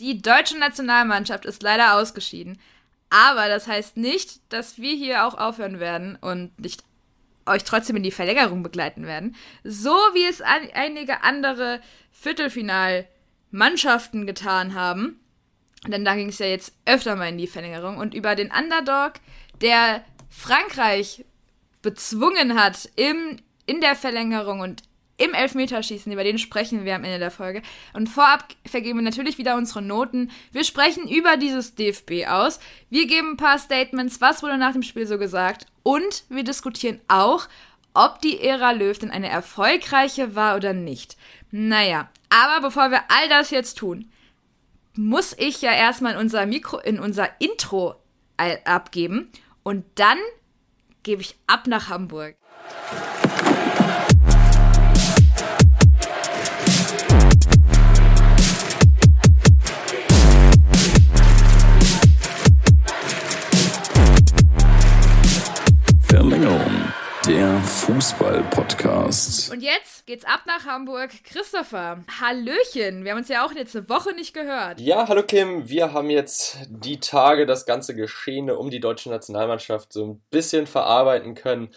Die deutsche Nationalmannschaft ist leider ausgeschieden. Aber das heißt nicht, dass wir hier auch aufhören werden und nicht euch trotzdem in die Verlängerung begleiten werden. So wie es an einige andere Viertelfinalmannschaften getan haben. Denn da ging es ja jetzt öfter mal in die Verlängerung. Und über den Underdog, der Frankreich bezwungen hat im, in der Verlängerung und im Elfmeterschießen, über den sprechen wir am Ende der Folge. Und vorab vergeben wir natürlich wieder unsere Noten. Wir sprechen über dieses DFB aus. Wir geben ein paar Statements, was wurde nach dem Spiel so gesagt. Und wir diskutieren auch, ob die Ära Löw denn eine erfolgreiche war oder nicht. Naja, aber bevor wir all das jetzt tun, muss ich ja erstmal in unser Mikro, in unser Intro abgeben. Und dann gebe ich ab nach Hamburg. Fußball-Podcast. Und jetzt geht's ab nach Hamburg. Christopher, Hallöchen. Wir haben uns ja auch jetzt eine Woche nicht gehört. Ja, hallo Kim. Wir haben jetzt die Tage, das ganze Geschehene um die deutsche Nationalmannschaft so ein bisschen verarbeiten können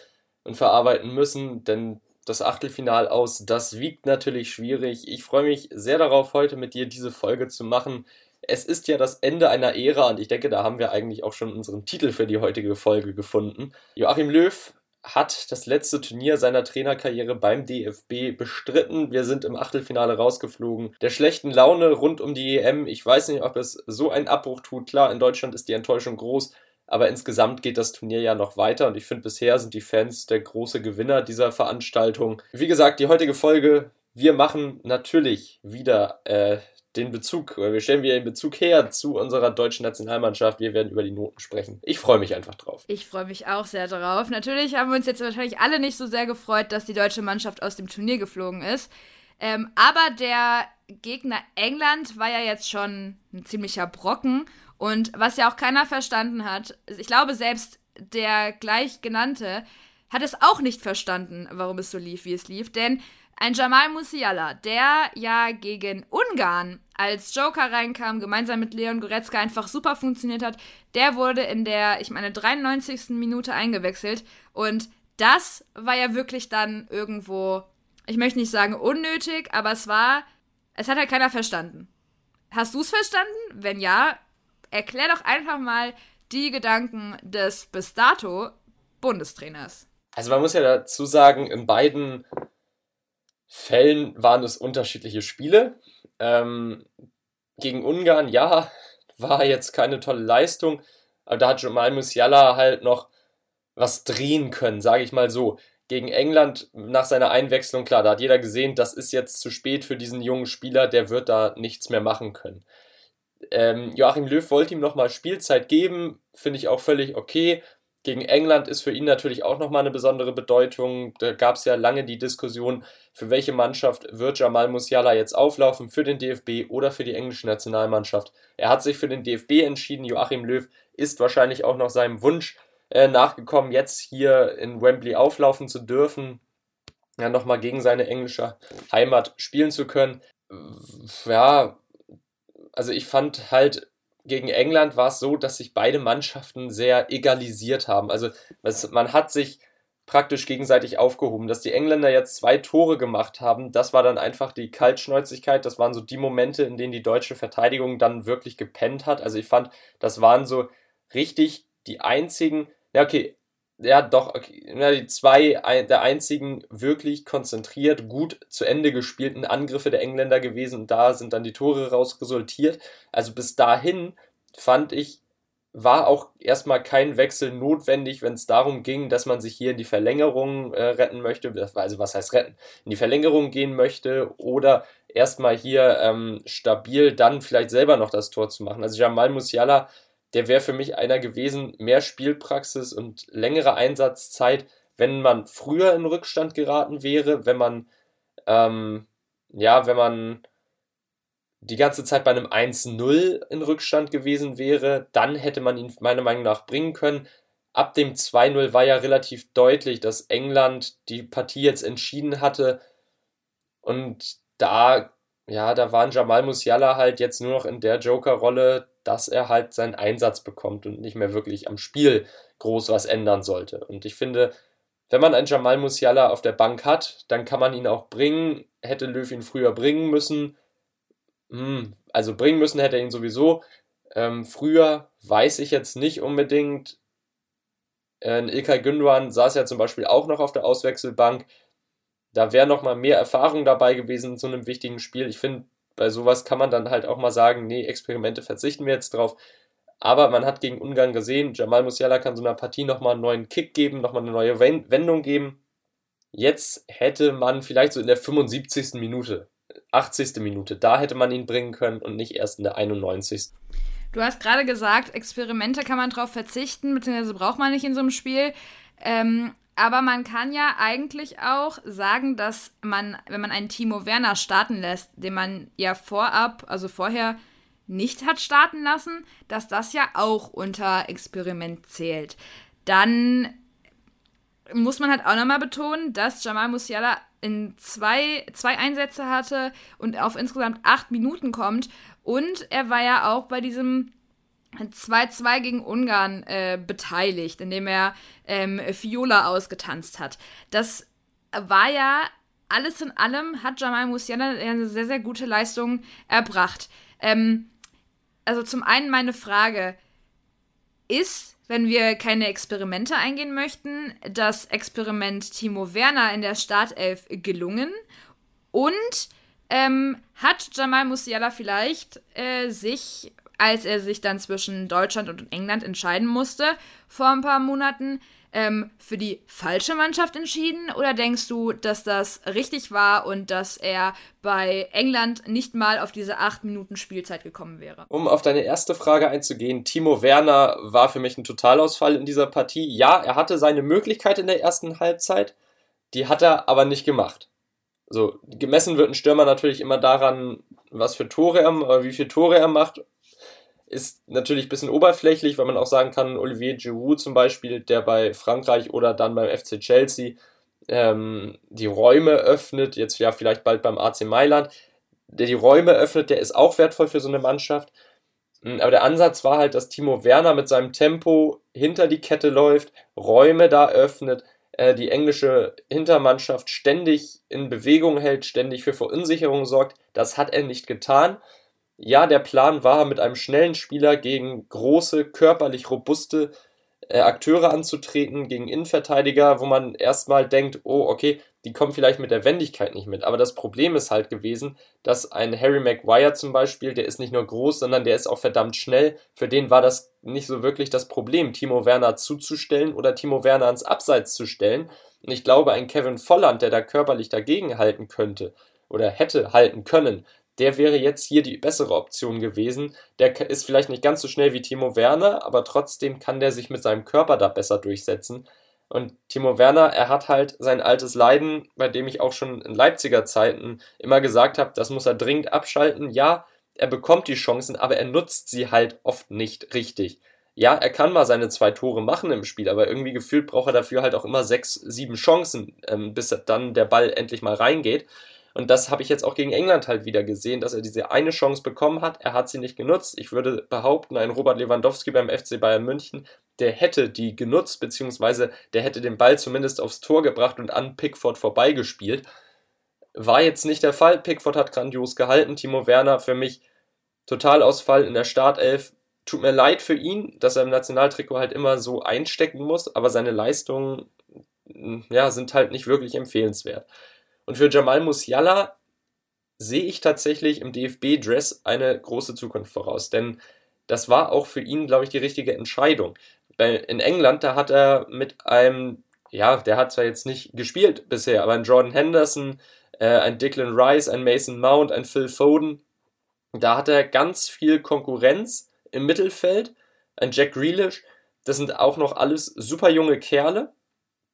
und verarbeiten müssen, denn das Achtelfinal aus, das wiegt natürlich schwierig. Ich freue mich sehr darauf, heute mit dir diese Folge zu machen es ist ja das Ende einer Ära und ich denke, da haben wir eigentlich auch schon unseren Titel für die heutige Folge gefunden. Joachim Löw hat das letzte Turnier seiner Trainerkarriere beim DFB bestritten. Wir sind im Achtelfinale rausgeflogen. Der schlechten Laune rund um die EM, ich weiß nicht, ob es so einen Abbruch tut. Klar, in Deutschland ist die Enttäuschung groß, aber insgesamt geht das Turnier ja noch weiter und ich finde, bisher sind die Fans der große Gewinner dieser Veranstaltung. Wie gesagt, die heutige Folge, wir machen natürlich wieder äh, den Bezug, oder wir stellen wieder den Bezug her zu unserer deutschen Nationalmannschaft. Wir werden über die Noten sprechen. Ich freue mich einfach drauf. Ich freue mich auch sehr drauf. Natürlich haben wir uns jetzt wahrscheinlich alle nicht so sehr gefreut, dass die deutsche Mannschaft aus dem Turnier geflogen ist. Ähm, aber der Gegner England war ja jetzt schon ein ziemlicher Brocken. Und was ja auch keiner verstanden hat, ich glaube, selbst der gleich genannte hat es auch nicht verstanden, warum es so lief, wie es lief. Denn ein Jamal Musiala, der ja gegen Ungarn als Joker reinkam, gemeinsam mit Leon Goretzka einfach super funktioniert hat, der wurde in der, ich meine, 93. Minute eingewechselt. Und das war ja wirklich dann irgendwo, ich möchte nicht sagen unnötig, aber es war, es hat halt keiner verstanden. Hast du es verstanden? Wenn ja, erklär doch einfach mal die Gedanken des bis dato Bundestrainers. Also man muss ja dazu sagen, in beiden Fällen waren es unterschiedliche Spiele. Ähm, gegen Ungarn, ja, war jetzt keine tolle Leistung, aber da hat Jamal Musiala halt noch was drehen können, sage ich mal so. Gegen England nach seiner Einwechslung, klar, da hat jeder gesehen, das ist jetzt zu spät für diesen jungen Spieler, der wird da nichts mehr machen können. Ähm, Joachim Löw wollte ihm nochmal Spielzeit geben, finde ich auch völlig okay. Gegen England ist für ihn natürlich auch nochmal eine besondere Bedeutung. Da gab es ja lange die Diskussion, für welche Mannschaft wird Jamal Musiala jetzt auflaufen, für den DFB oder für die englische Nationalmannschaft. Er hat sich für den DFB entschieden. Joachim Löw ist wahrscheinlich auch noch seinem Wunsch äh, nachgekommen, jetzt hier in Wembley auflaufen zu dürfen, ja, nochmal gegen seine englische Heimat spielen zu können. Ja, also ich fand halt gegen England war es so, dass sich beide Mannschaften sehr egalisiert haben. Also es, man hat sich praktisch gegenseitig aufgehoben. Dass die Engländer jetzt zwei Tore gemacht haben, das war dann einfach die Kaltschnäuzigkeit. Das waren so die Momente, in denen die deutsche Verteidigung dann wirklich gepennt hat. Also ich fand, das waren so richtig die einzigen, ja okay, ja doch, okay, ja, die zwei der einzigen wirklich konzentriert, gut zu Ende gespielten Angriffe der Engländer gewesen und da sind dann die Tore raus resultiert. Also bis dahin fand ich, war auch erstmal kein Wechsel notwendig, wenn es darum ging, dass man sich hier in die Verlängerung äh, retten möchte, also was heißt retten, in die Verlängerung gehen möchte oder erstmal hier ähm, stabil dann vielleicht selber noch das Tor zu machen. Also Jamal Musiala der wäre für mich einer gewesen, mehr Spielpraxis und längere Einsatzzeit, wenn man früher in Rückstand geraten wäre, wenn man, ähm, ja, wenn man die ganze Zeit bei einem 1-0 in Rückstand gewesen wäre, dann hätte man ihn meiner Meinung nach bringen können. Ab dem 2-0 war ja relativ deutlich, dass England die Partie jetzt entschieden hatte. Und da ja, da war Jamal Musiala halt jetzt nur noch in der Joker-Rolle, dass er halt seinen Einsatz bekommt und nicht mehr wirklich am Spiel groß was ändern sollte. Und ich finde, wenn man einen Jamal Musiala auf der Bank hat, dann kann man ihn auch bringen. Hätte Löw ihn früher bringen müssen. Hm, also bringen müssen hätte er ihn sowieso. Ähm, früher weiß ich jetzt nicht unbedingt. Äh, Ilkay Gündogan saß ja zum Beispiel auch noch auf der Auswechselbank. Da wäre noch mal mehr Erfahrung dabei gewesen in so einem wichtigen Spiel. Ich finde, bei sowas kann man dann halt auch mal sagen, nee, Experimente verzichten wir jetzt drauf. Aber man hat gegen Ungarn gesehen, Jamal Musiala kann so einer Partie nochmal einen neuen Kick geben, nochmal eine neue Wendung geben. Jetzt hätte man vielleicht so in der 75. Minute, 80. Minute, da hätte man ihn bringen können und nicht erst in der 91. Du hast gerade gesagt, Experimente kann man drauf verzichten, beziehungsweise braucht man nicht in so einem Spiel. Ähm, aber man kann ja eigentlich auch sagen, dass man, wenn man einen Timo Werner starten lässt, den man ja vorab, also vorher nicht hat starten lassen, dass das ja auch unter Experiment zählt. Dann muss man halt auch nochmal betonen, dass Jamal Musiala in zwei, zwei Einsätze hatte und auf insgesamt acht Minuten kommt. Und er war ja auch bei diesem 2-2 gegen Ungarn äh, beteiligt, indem er ähm, Fiola ausgetanzt hat. Das war ja alles in allem, hat Jamal Musiala eine sehr, sehr gute Leistung erbracht. Ähm, also zum einen meine Frage, ist, wenn wir keine Experimente eingehen möchten, das Experiment Timo Werner in der Startelf gelungen? Und ähm, hat Jamal Musiala vielleicht äh, sich, als er sich dann zwischen Deutschland und England entscheiden musste, vor ein paar Monaten, ähm, für die falsche Mannschaft entschieden? Oder denkst du, dass das richtig war und dass er bei England nicht mal auf diese acht Minuten Spielzeit gekommen wäre? Um auf deine erste Frage einzugehen, Timo Werner war für mich ein Totalausfall in dieser Partie. Ja, er hatte seine Möglichkeit in der ersten Halbzeit, die hat er aber nicht gemacht. So, gemessen wird ein Stürmer natürlich immer daran, was für Tore er, wie viele Tore er macht ist natürlich ein bisschen oberflächlich, weil man auch sagen kann, Olivier Giroud zum Beispiel, der bei Frankreich oder dann beim FC Chelsea ähm, die Räume öffnet, jetzt ja vielleicht bald beim AC Mailand, der die Räume öffnet, der ist auch wertvoll für so eine Mannschaft. Hm, aber der Ansatz war halt, dass Timo Werner mit seinem Tempo hinter die Kette läuft, Räume da öffnet, äh, die englische Hintermannschaft ständig in Bewegung hält, ständig für Verunsicherung sorgt. Das hat er nicht getan. Ja, der Plan war, mit einem schnellen Spieler gegen große, körperlich robuste äh, Akteure anzutreten, gegen Innenverteidiger, wo man erstmal denkt, oh, okay, die kommen vielleicht mit der Wendigkeit nicht mit. Aber das Problem ist halt gewesen, dass ein Harry Maguire zum Beispiel, der ist nicht nur groß, sondern der ist auch verdammt schnell. Für den war das nicht so wirklich das Problem, Timo Werner zuzustellen oder Timo Werner ans Abseits zu stellen. Und ich glaube, ein Kevin Volland, der da körperlich dagegen halten könnte oder hätte halten können, der wäre jetzt hier die bessere Option gewesen. Der ist vielleicht nicht ganz so schnell wie Timo Werner, aber trotzdem kann der sich mit seinem Körper da besser durchsetzen. Und Timo Werner, er hat halt sein altes Leiden, bei dem ich auch schon in Leipziger Zeiten immer gesagt habe, das muss er dringend abschalten. Ja, er bekommt die Chancen, aber er nutzt sie halt oft nicht richtig. Ja, er kann mal seine zwei Tore machen im Spiel, aber irgendwie gefühlt braucht er dafür halt auch immer sechs, sieben Chancen, ähm, bis dann der Ball endlich mal reingeht. Und das habe ich jetzt auch gegen England halt wieder gesehen, dass er diese eine Chance bekommen hat. Er hat sie nicht genutzt. Ich würde behaupten, ein Robert Lewandowski beim FC Bayern München, der hätte die genutzt, beziehungsweise der hätte den Ball zumindest aufs Tor gebracht und an Pickford vorbeigespielt. War jetzt nicht der Fall. Pickford hat grandios gehalten. Timo Werner für mich Totalausfall in der Startelf. Tut mir leid für ihn, dass er im Nationaltrikot halt immer so einstecken muss, aber seine Leistungen ja, sind halt nicht wirklich empfehlenswert. Und für Jamal Musiala sehe ich tatsächlich im DFB-Dress eine große Zukunft voraus, denn das war auch für ihn, glaube ich, die richtige Entscheidung. In England, da hat er mit einem, ja, der hat zwar jetzt nicht gespielt bisher, aber ein Jordan Henderson, äh, ein Declan Rice, ein Mason Mount, ein Phil Foden, da hat er ganz viel Konkurrenz im Mittelfeld, ein Jack Grealish, das sind auch noch alles super junge Kerle,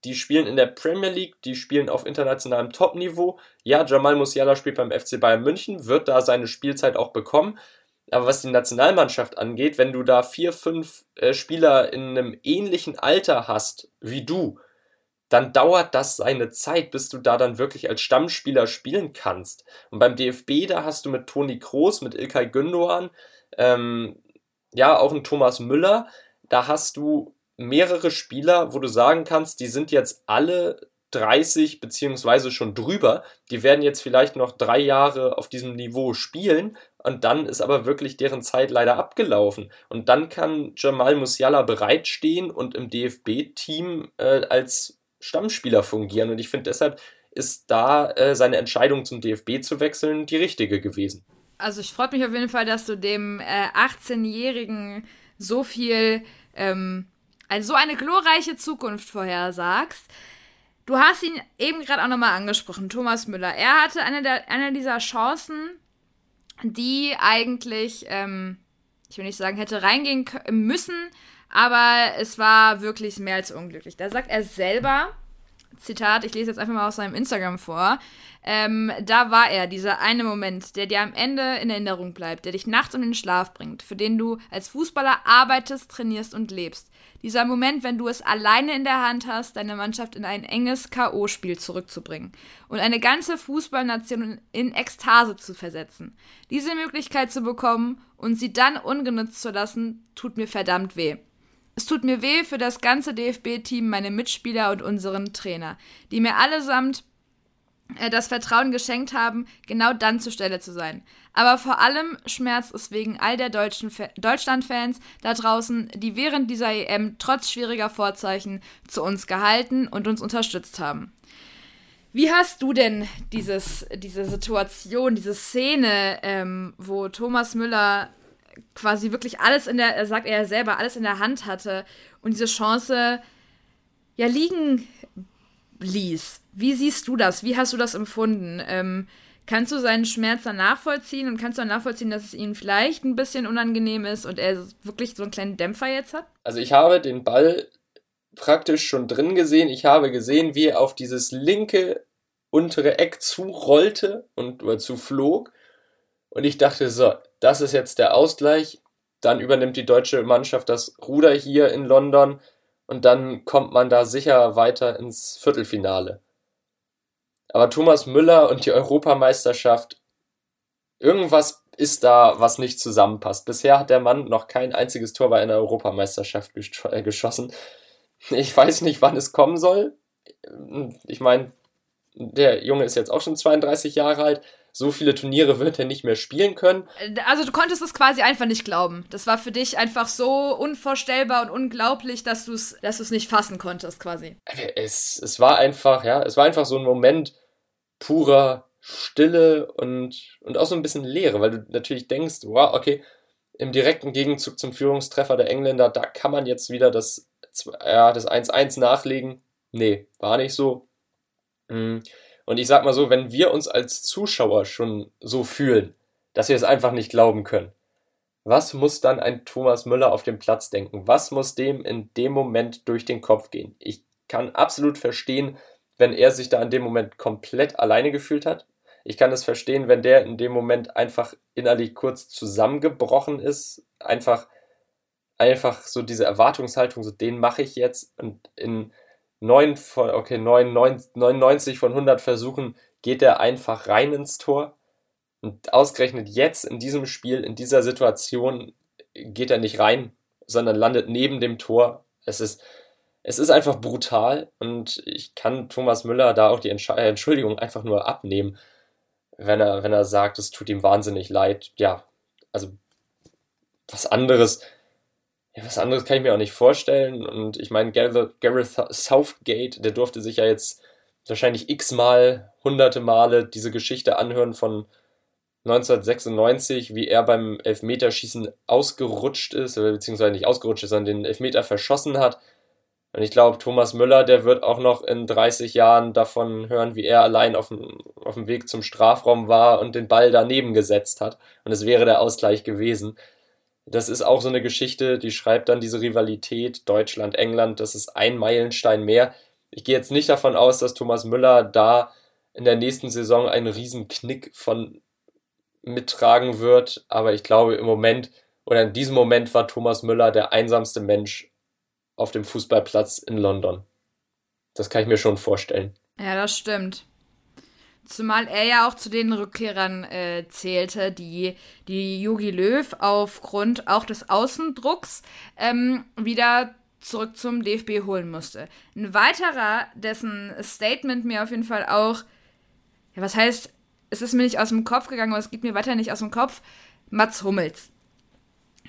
die spielen in der Premier League, die spielen auf internationalem Top-Niveau. Ja, Jamal Musiala spielt beim FC Bayern München, wird da seine Spielzeit auch bekommen. Aber was die Nationalmannschaft angeht, wenn du da vier, fünf äh, Spieler in einem ähnlichen Alter hast wie du, dann dauert das seine Zeit, bis du da dann wirklich als Stammspieler spielen kannst. Und beim DFB, da hast du mit Toni Kroos, mit Ilkay Gündoğan, ähm, ja, auch einen Thomas Müller, da hast du mehrere Spieler, wo du sagen kannst, die sind jetzt alle 30 beziehungsweise schon drüber. Die werden jetzt vielleicht noch drei Jahre auf diesem Niveau spielen und dann ist aber wirklich deren Zeit leider abgelaufen. Und dann kann Jamal Musiala bereitstehen und im DFB-Team äh, als Stammspieler fungieren. Und ich finde deshalb ist da äh, seine Entscheidung zum DFB zu wechseln die richtige gewesen. Also ich freue mich auf jeden Fall, dass du dem äh, 18-Jährigen so viel, ähm, also so eine glorreiche Zukunft vorhersagst. Du hast ihn eben gerade auch nochmal angesprochen, Thomas Müller. Er hatte eine, der, eine dieser Chancen, die eigentlich, ähm, ich will nicht sagen, hätte reingehen müssen, aber es war wirklich mehr als unglücklich. Da sagt er selber, Zitat, ich lese jetzt einfach mal aus seinem Instagram vor. Ähm, da war er, dieser eine Moment, der dir am Ende in Erinnerung bleibt, der dich nachts um den Schlaf bringt, für den du als Fußballer arbeitest, trainierst und lebst. Dieser Moment, wenn du es alleine in der Hand hast, deine Mannschaft in ein enges K.O.-Spiel zurückzubringen und eine ganze Fußballnation in Ekstase zu versetzen. Diese Möglichkeit zu bekommen und sie dann ungenutzt zu lassen, tut mir verdammt weh. Es tut mir weh für das ganze DFB-Team, meine Mitspieler und unseren Trainer, die mir allesamt das Vertrauen geschenkt haben, genau dann zur Stelle zu sein. Aber vor allem schmerzt es wegen all der deutschen Deutschland-Fans da draußen, die während dieser EM trotz schwieriger Vorzeichen zu uns gehalten und uns unterstützt haben. Wie hast du denn dieses, diese Situation, diese Szene, ähm, wo Thomas Müller quasi wirklich alles in der, sagt er selber, alles in der Hand hatte und diese Chance ja liegen ließ? Wie siehst du das? Wie hast du das empfunden? Ähm, kannst du seinen Schmerz dann nachvollziehen und kannst du dann nachvollziehen, dass es ihm vielleicht ein bisschen unangenehm ist und er wirklich so einen kleinen Dämpfer jetzt hat? Also ich habe den Ball praktisch schon drin gesehen. Ich habe gesehen, wie er auf dieses linke untere Eck zurollte und oder zuflog. Und ich dachte, so, das ist jetzt der Ausgleich. Dann übernimmt die deutsche Mannschaft das Ruder hier in London und dann kommt man da sicher weiter ins Viertelfinale. Aber Thomas Müller und die Europameisterschaft, irgendwas ist da, was nicht zusammenpasst. Bisher hat der Mann noch kein einziges Tor bei einer Europameisterschaft äh, geschossen. Ich weiß nicht, wann es kommen soll. Ich meine, der Junge ist jetzt auch schon 32 Jahre alt. So viele Turniere wird er nicht mehr spielen können. Also du konntest es quasi einfach nicht glauben. Das war für dich einfach so unvorstellbar und unglaublich, dass du es dass nicht fassen konntest quasi. Es, es war einfach, ja, es war einfach so ein Moment, purer Stille und, und auch so ein bisschen Leere, weil du natürlich denkst, wow, okay, im direkten Gegenzug zum Führungstreffer der Engländer, da kann man jetzt wieder das, ja, das 1-1 nachlegen. Nee, war nicht so. Mm. Und ich sag mal so, wenn wir uns als Zuschauer schon so fühlen, dass wir es einfach nicht glauben können, was muss dann ein Thomas Müller auf dem Platz denken? Was muss dem in dem Moment durch den Kopf gehen? Ich kann absolut verstehen, wenn er sich da in dem Moment komplett alleine gefühlt hat. Ich kann es verstehen, wenn der in dem Moment einfach innerlich kurz zusammengebrochen ist, einfach, einfach so diese Erwartungshaltung, so den mache ich jetzt und in 9 von, okay, 9, 9, 99 von 100 Versuchen geht er einfach rein ins Tor. Und ausgerechnet jetzt in diesem Spiel, in dieser Situation, geht er nicht rein, sondern landet neben dem Tor. Es ist, es ist einfach brutal und ich kann Thomas Müller da auch die äh, Entschuldigung einfach nur abnehmen, wenn er, wenn er sagt, es tut ihm wahnsinnig leid. Ja, also was anderes, ja, was anderes kann ich mir auch nicht vorstellen. Und ich meine, Gareth Southgate, der durfte sich ja jetzt wahrscheinlich x-mal, hunderte Male diese Geschichte anhören von 1996, wie er beim Elfmeterschießen ausgerutscht ist, beziehungsweise nicht ausgerutscht ist, sondern den Elfmeter verschossen hat und ich glaube, Thomas Müller, der wird auch noch in 30 Jahren davon hören, wie er allein auf dem, auf dem Weg zum Strafraum war und den Ball daneben gesetzt hat. Und es wäre der Ausgleich gewesen. Das ist auch so eine Geschichte, die schreibt dann diese Rivalität Deutschland-England. Das ist ein Meilenstein mehr. Ich gehe jetzt nicht davon aus, dass Thomas Müller da in der nächsten Saison einen riesen Knick von mittragen wird. Aber ich glaube, im Moment oder in diesem Moment war Thomas Müller der einsamste Mensch auf dem Fußballplatz in London. Das kann ich mir schon vorstellen. Ja, das stimmt. Zumal er ja auch zu den Rückkehrern äh, zählte, die, die Yogi Löw aufgrund auch des Außendrucks ähm, wieder zurück zum DFB holen musste. Ein weiterer, dessen Statement mir auf jeden Fall auch, ja, was heißt, es ist mir nicht aus dem Kopf gegangen, aber es geht mir weiter nicht aus dem Kopf, Mats Hummels.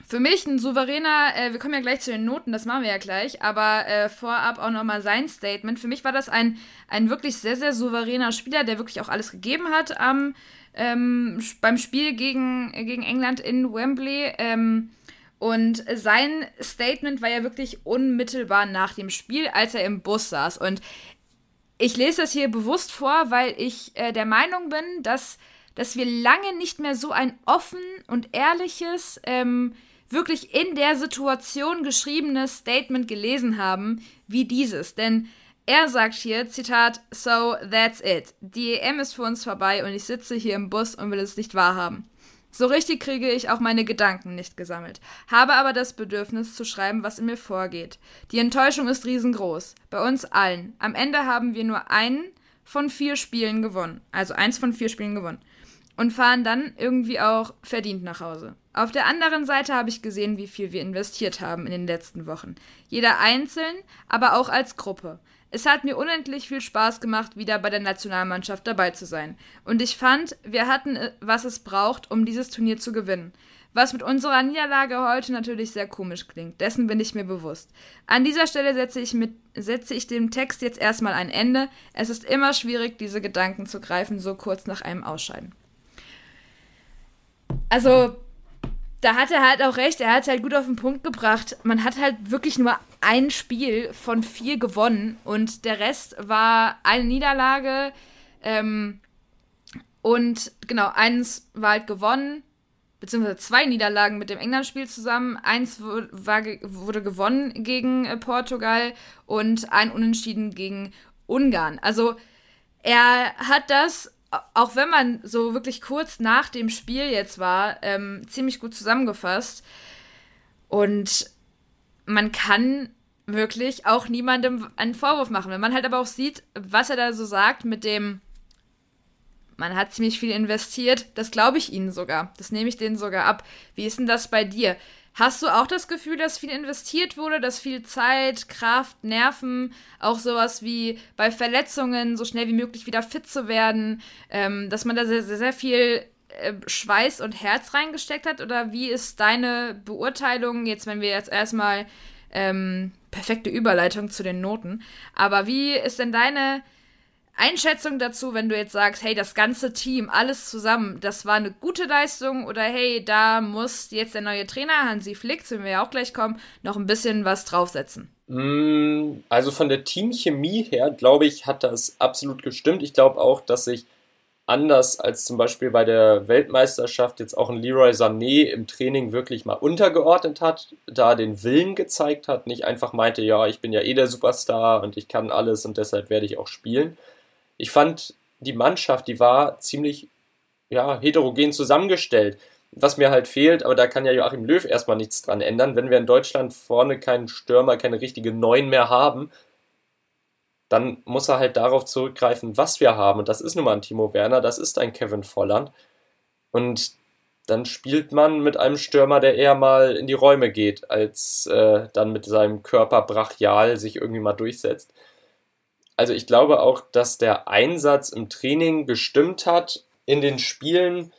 Für mich ein souveräner, äh, wir kommen ja gleich zu den Noten, das machen wir ja gleich, aber äh, vorab auch nochmal sein Statement. Für mich war das ein, ein wirklich sehr, sehr souveräner Spieler, der wirklich auch alles gegeben hat am, ähm, beim Spiel gegen, gegen England in Wembley. Ähm, und sein Statement war ja wirklich unmittelbar nach dem Spiel, als er im Bus saß. Und ich lese das hier bewusst vor, weil ich äh, der Meinung bin, dass, dass wir lange nicht mehr so ein offen und ehrliches, ähm, wirklich in der Situation geschriebenes Statement gelesen haben wie dieses. Denn er sagt hier, Zitat, So, that's it. Die EM ist für uns vorbei und ich sitze hier im Bus und will es nicht wahrhaben. So richtig kriege ich auch meine Gedanken nicht gesammelt, habe aber das Bedürfnis zu schreiben, was in mir vorgeht. Die Enttäuschung ist riesengroß, bei uns allen. Am Ende haben wir nur einen von vier Spielen gewonnen, also eins von vier Spielen gewonnen, und fahren dann irgendwie auch verdient nach Hause. Auf der anderen Seite habe ich gesehen, wie viel wir investiert haben in den letzten Wochen. Jeder einzeln, aber auch als Gruppe. Es hat mir unendlich viel Spaß gemacht, wieder bei der Nationalmannschaft dabei zu sein. Und ich fand, wir hatten, äh, was es braucht, um dieses Turnier zu gewinnen. Was mit unserer Niederlage heute natürlich sehr komisch klingt. Dessen bin ich mir bewusst. An dieser Stelle setze ich, mit, setze ich dem Text jetzt erstmal ein Ende. Es ist immer schwierig, diese Gedanken zu greifen, so kurz nach einem Ausscheiden. Also, da hat er halt auch recht, er hat es halt gut auf den Punkt gebracht. Man hat halt wirklich nur ein Spiel von vier gewonnen und der Rest war eine Niederlage. Ähm, und genau, eins war halt gewonnen, beziehungsweise zwei Niederlagen mit dem England-Spiel zusammen. Eins war, wurde gewonnen gegen äh, Portugal und ein Unentschieden gegen Ungarn. Also er hat das auch wenn man so wirklich kurz nach dem Spiel jetzt war, ähm, ziemlich gut zusammengefasst. Und man kann wirklich auch niemandem einen Vorwurf machen. Wenn man halt aber auch sieht, was er da so sagt mit dem, man hat ziemlich viel investiert, das glaube ich ihnen sogar. Das nehme ich denen sogar ab. Wie ist denn das bei dir? Hast du auch das Gefühl, dass viel investiert wurde, dass viel Zeit, Kraft, Nerven, auch sowas wie bei Verletzungen so schnell wie möglich wieder fit zu werden, ähm, dass man da sehr, sehr, sehr viel äh, Schweiß und Herz reingesteckt hat? Oder wie ist deine Beurteilung, jetzt wenn wir jetzt erstmal ähm, perfekte Überleitung zu den Noten, aber wie ist denn deine Einschätzung dazu, wenn du jetzt sagst, hey, das ganze Team, alles zusammen, das war eine gute Leistung oder hey, da muss jetzt der neue Trainer Hansi Flick, zu dem wir ja auch gleich kommen, noch ein bisschen was draufsetzen? Mm, also von der Teamchemie her, glaube ich, hat das absolut gestimmt. Ich glaube auch, dass sich anders als zum Beispiel bei der Weltmeisterschaft jetzt auch ein Leroy Sané im Training wirklich mal untergeordnet hat, da den Willen gezeigt hat, nicht einfach meinte, ja, ich bin ja eh der Superstar und ich kann alles und deshalb werde ich auch spielen ich fand, die Mannschaft, die war ziemlich ja, heterogen zusammengestellt. Was mir halt fehlt, aber da kann ja Joachim Löw erstmal nichts dran ändern, wenn wir in Deutschland vorne keinen Stürmer, keine richtige Neun mehr haben, dann muss er halt darauf zurückgreifen, was wir haben. Und das ist nun mal ein Timo Werner, das ist ein Kevin Volland. Und dann spielt man mit einem Stürmer, der eher mal in die Räume geht, als äh, dann mit seinem Körper brachial sich irgendwie mal durchsetzt also ich glaube auch, dass der Einsatz im Training gestimmt hat. In den Spielen,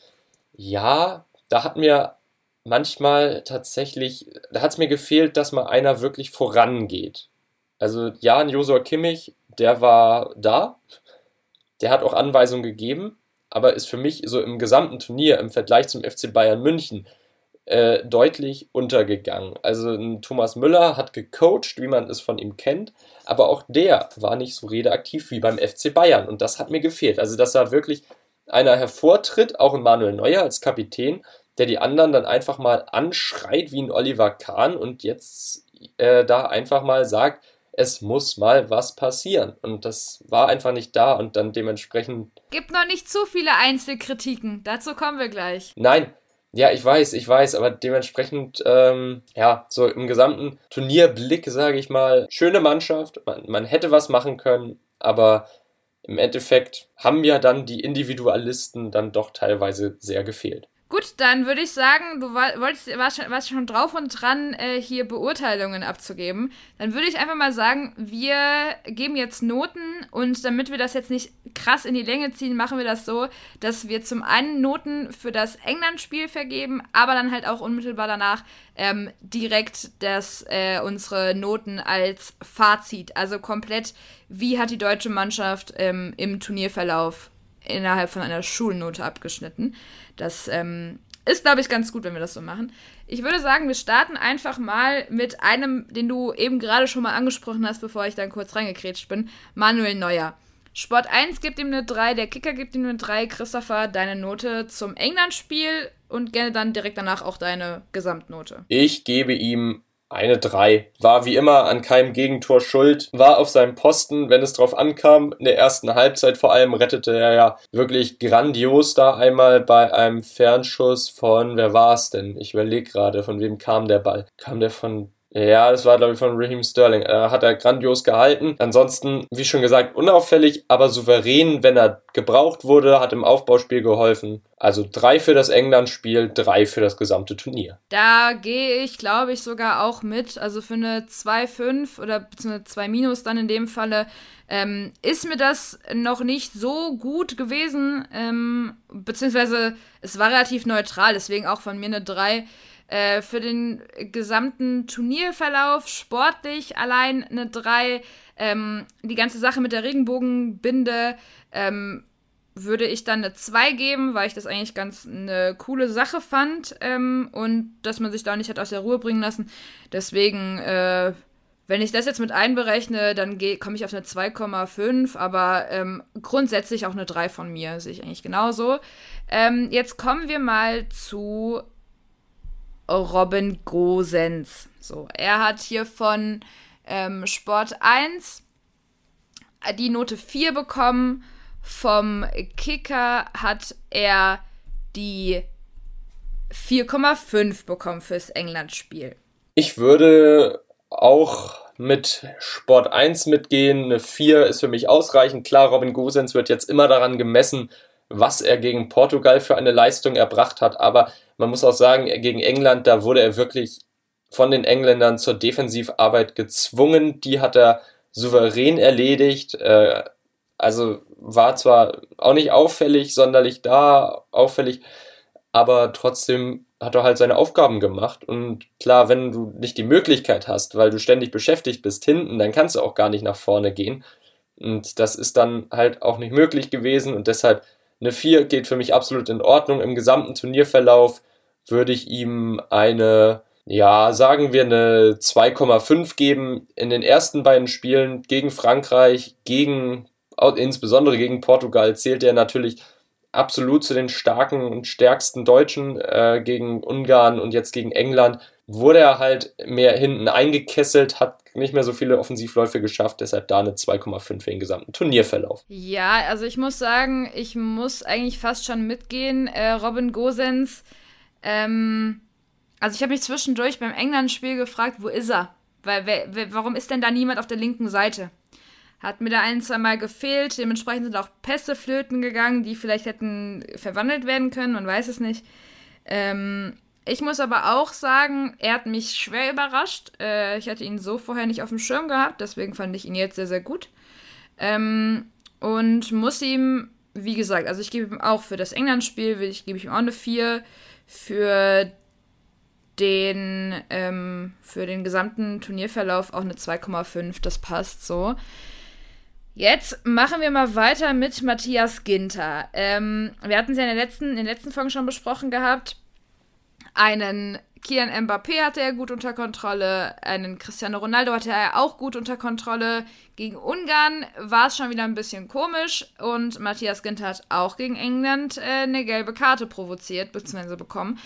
ja, da hat mir manchmal tatsächlich, da hat es mir gefehlt, dass mal einer wirklich vorangeht. Also ja, Josua Kimmich, der war da, der hat auch Anweisungen gegeben, aber ist für mich so im gesamten Turnier im Vergleich zum FC Bayern München äh, deutlich untergegangen. Also Thomas Müller hat gecoacht, wie man es von ihm kennt, aber auch der war nicht so redeaktiv wie beim FC Bayern und das hat mir gefehlt. Also dass da wirklich einer hervortritt, auch ein Manuel Neuer als Kapitän, der die anderen dann einfach mal anschreit wie ein Oliver Kahn und jetzt äh, da einfach mal sagt, es muss mal was passieren. Und das war einfach nicht da und dann dementsprechend. Gibt noch nicht zu viele Einzelkritiken. Dazu kommen wir gleich. Nein, Ja, ich weiß, ich weiß, aber dementsprechend, ähm, ja, so im gesamten Turnierblick, sage ich mal, schöne Mannschaft, man, man hätte was machen können, aber im Endeffekt haben ja dann die Individualisten dann doch teilweise sehr gefehlt. Gut, dann würde ich sagen, du wolltest, warst, schon, warst schon drauf und dran, äh, hier Beurteilungen abzugeben. Dann würde ich einfach mal sagen, wir geben jetzt Noten und damit wir das jetzt nicht krass in die Länge ziehen, machen wir das so, dass wir zum einen Noten für das England-Spiel vergeben, aber dann halt auch unmittelbar danach ähm, direkt das, äh, unsere Noten als Fazit. Also komplett, wie hat die deutsche Mannschaft ähm, im Turnierverlauf innerhalb von einer Schulnote abgeschnitten. Das ähm, ist, glaube ich, ganz gut, wenn wir das so machen. Ich würde sagen, wir starten einfach mal mit einem, den du eben gerade schon mal angesprochen hast, bevor ich dann kurz reingekrätscht bin. Manuel Neuer. Sport 1 gibt ihm eine 3, der Kicker gibt ihm eine 3. Christopher, deine Note zum England-Spiel und gerne dann direkt danach auch deine Gesamtnote. Ich gebe ihm eine 3. War wie immer an keinem Gegentor schuld, war auf seinem Posten, wenn es drauf ankam. In der ersten Halbzeit vor allem rettete er ja wirklich grandios da einmal bei einem Fernschuss von, wer war es denn? Ich überlege gerade, von wem kam der Ball? Kam der von ja, das war, glaube ich, von Raheem Sterling. Da hat er grandios gehalten. Ansonsten, wie schon gesagt, unauffällig, aber souverän, wenn er gebraucht wurde, hat im Aufbauspiel geholfen. Also drei für das England-Spiel, drei für das gesamte Turnier. Da gehe ich, glaube ich, sogar auch mit. Also für eine 2-5 oder beziehungsweise 2 Minus dann in dem Falle ähm, ist mir das noch nicht so gut gewesen. Ähm, beziehungsweise es war relativ neutral, deswegen auch von mir eine 3. Äh, für den gesamten Turnierverlauf sportlich allein eine 3. Ähm, die ganze Sache mit der Regenbogenbinde ähm, würde ich dann eine 2 geben, weil ich das eigentlich ganz eine coole Sache fand ähm, und dass man sich da nicht hat aus der Ruhe bringen lassen. Deswegen, äh, wenn ich das jetzt mit einberechne, dann komme ich auf eine 2,5, aber ähm, grundsätzlich auch eine 3 von mir, sehe ich eigentlich genauso. Ähm, jetzt kommen wir mal zu Robin Gosens. So, er hat hier von ähm, Sport 1 die Note 4 bekommen. Vom Kicker hat er die 4,5 bekommen fürs England-Spiel. Ich würde auch mit Sport 1 mitgehen. Eine 4 ist für mich ausreichend. Klar, Robin Gosens wird jetzt immer daran gemessen, was er gegen Portugal für eine Leistung erbracht hat. Aber man muss auch sagen, gegen England, da wurde er wirklich von den Engländern zur Defensivarbeit gezwungen. Die hat er souverän erledigt. Äh, also war zwar auch nicht auffällig, sonderlich da, auffällig, aber trotzdem hat er halt seine Aufgaben gemacht. Und klar, wenn du nicht die Möglichkeit hast, weil du ständig beschäftigt bist hinten, dann kannst du auch gar nicht nach vorne gehen. Und das ist dann halt auch nicht möglich gewesen und deshalb eine 4 geht für mich absolut in Ordnung. Im gesamten Turnierverlauf würde ich ihm eine, ja, sagen wir eine 2,5 geben. In den ersten beiden Spielen gegen Frankreich, gegen, insbesondere gegen Portugal, zählt er natürlich absolut zu den starken und stärksten Deutschen äh, gegen Ungarn und jetzt gegen England. Wurde er halt mehr hinten eingekesselt, hat nicht mehr so viele Offensivläufe geschafft, deshalb da eine 2,5 für den gesamten Turnierverlauf. Ja, also ich muss sagen, ich muss eigentlich fast schon mitgehen. Äh, Robin Gosens, ähm, also ich habe mich zwischendurch beim England-Spiel gefragt, wo ist er? Weil, wer, warum ist denn da niemand auf der linken Seite? Hat mir da ein, zwei Mal gefehlt. Dementsprechend sind auch Pässe flöten gegangen, die vielleicht hätten verwandelt werden können, man weiß es nicht. Ähm, ich muss aber auch sagen, er hat mich schwer überrascht. Äh, ich hatte ihn so vorher nicht auf dem Schirm gehabt, deswegen fand ich ihn jetzt sehr, sehr gut. Ähm, und muss ihm, wie gesagt, also ich gebe ihm auch für das England-Spiel, ich gebe ihm auch eine 4. Für den, ähm, für den gesamten Turnierverlauf auch eine 2,5. Das passt so. Jetzt machen wir mal weiter mit Matthias Ginter. Ähm, wir hatten es ja in, der letzten, in den letzten Folgen schon besprochen gehabt. Einen Kian Mbappé hatte er gut unter Kontrolle, einen Cristiano Ronaldo hatte er auch gut unter Kontrolle. Gegen Ungarn war es schon wieder ein bisschen komisch und Matthias Ginter hat auch gegen England äh, eine gelbe Karte provoziert bzw. bekommen,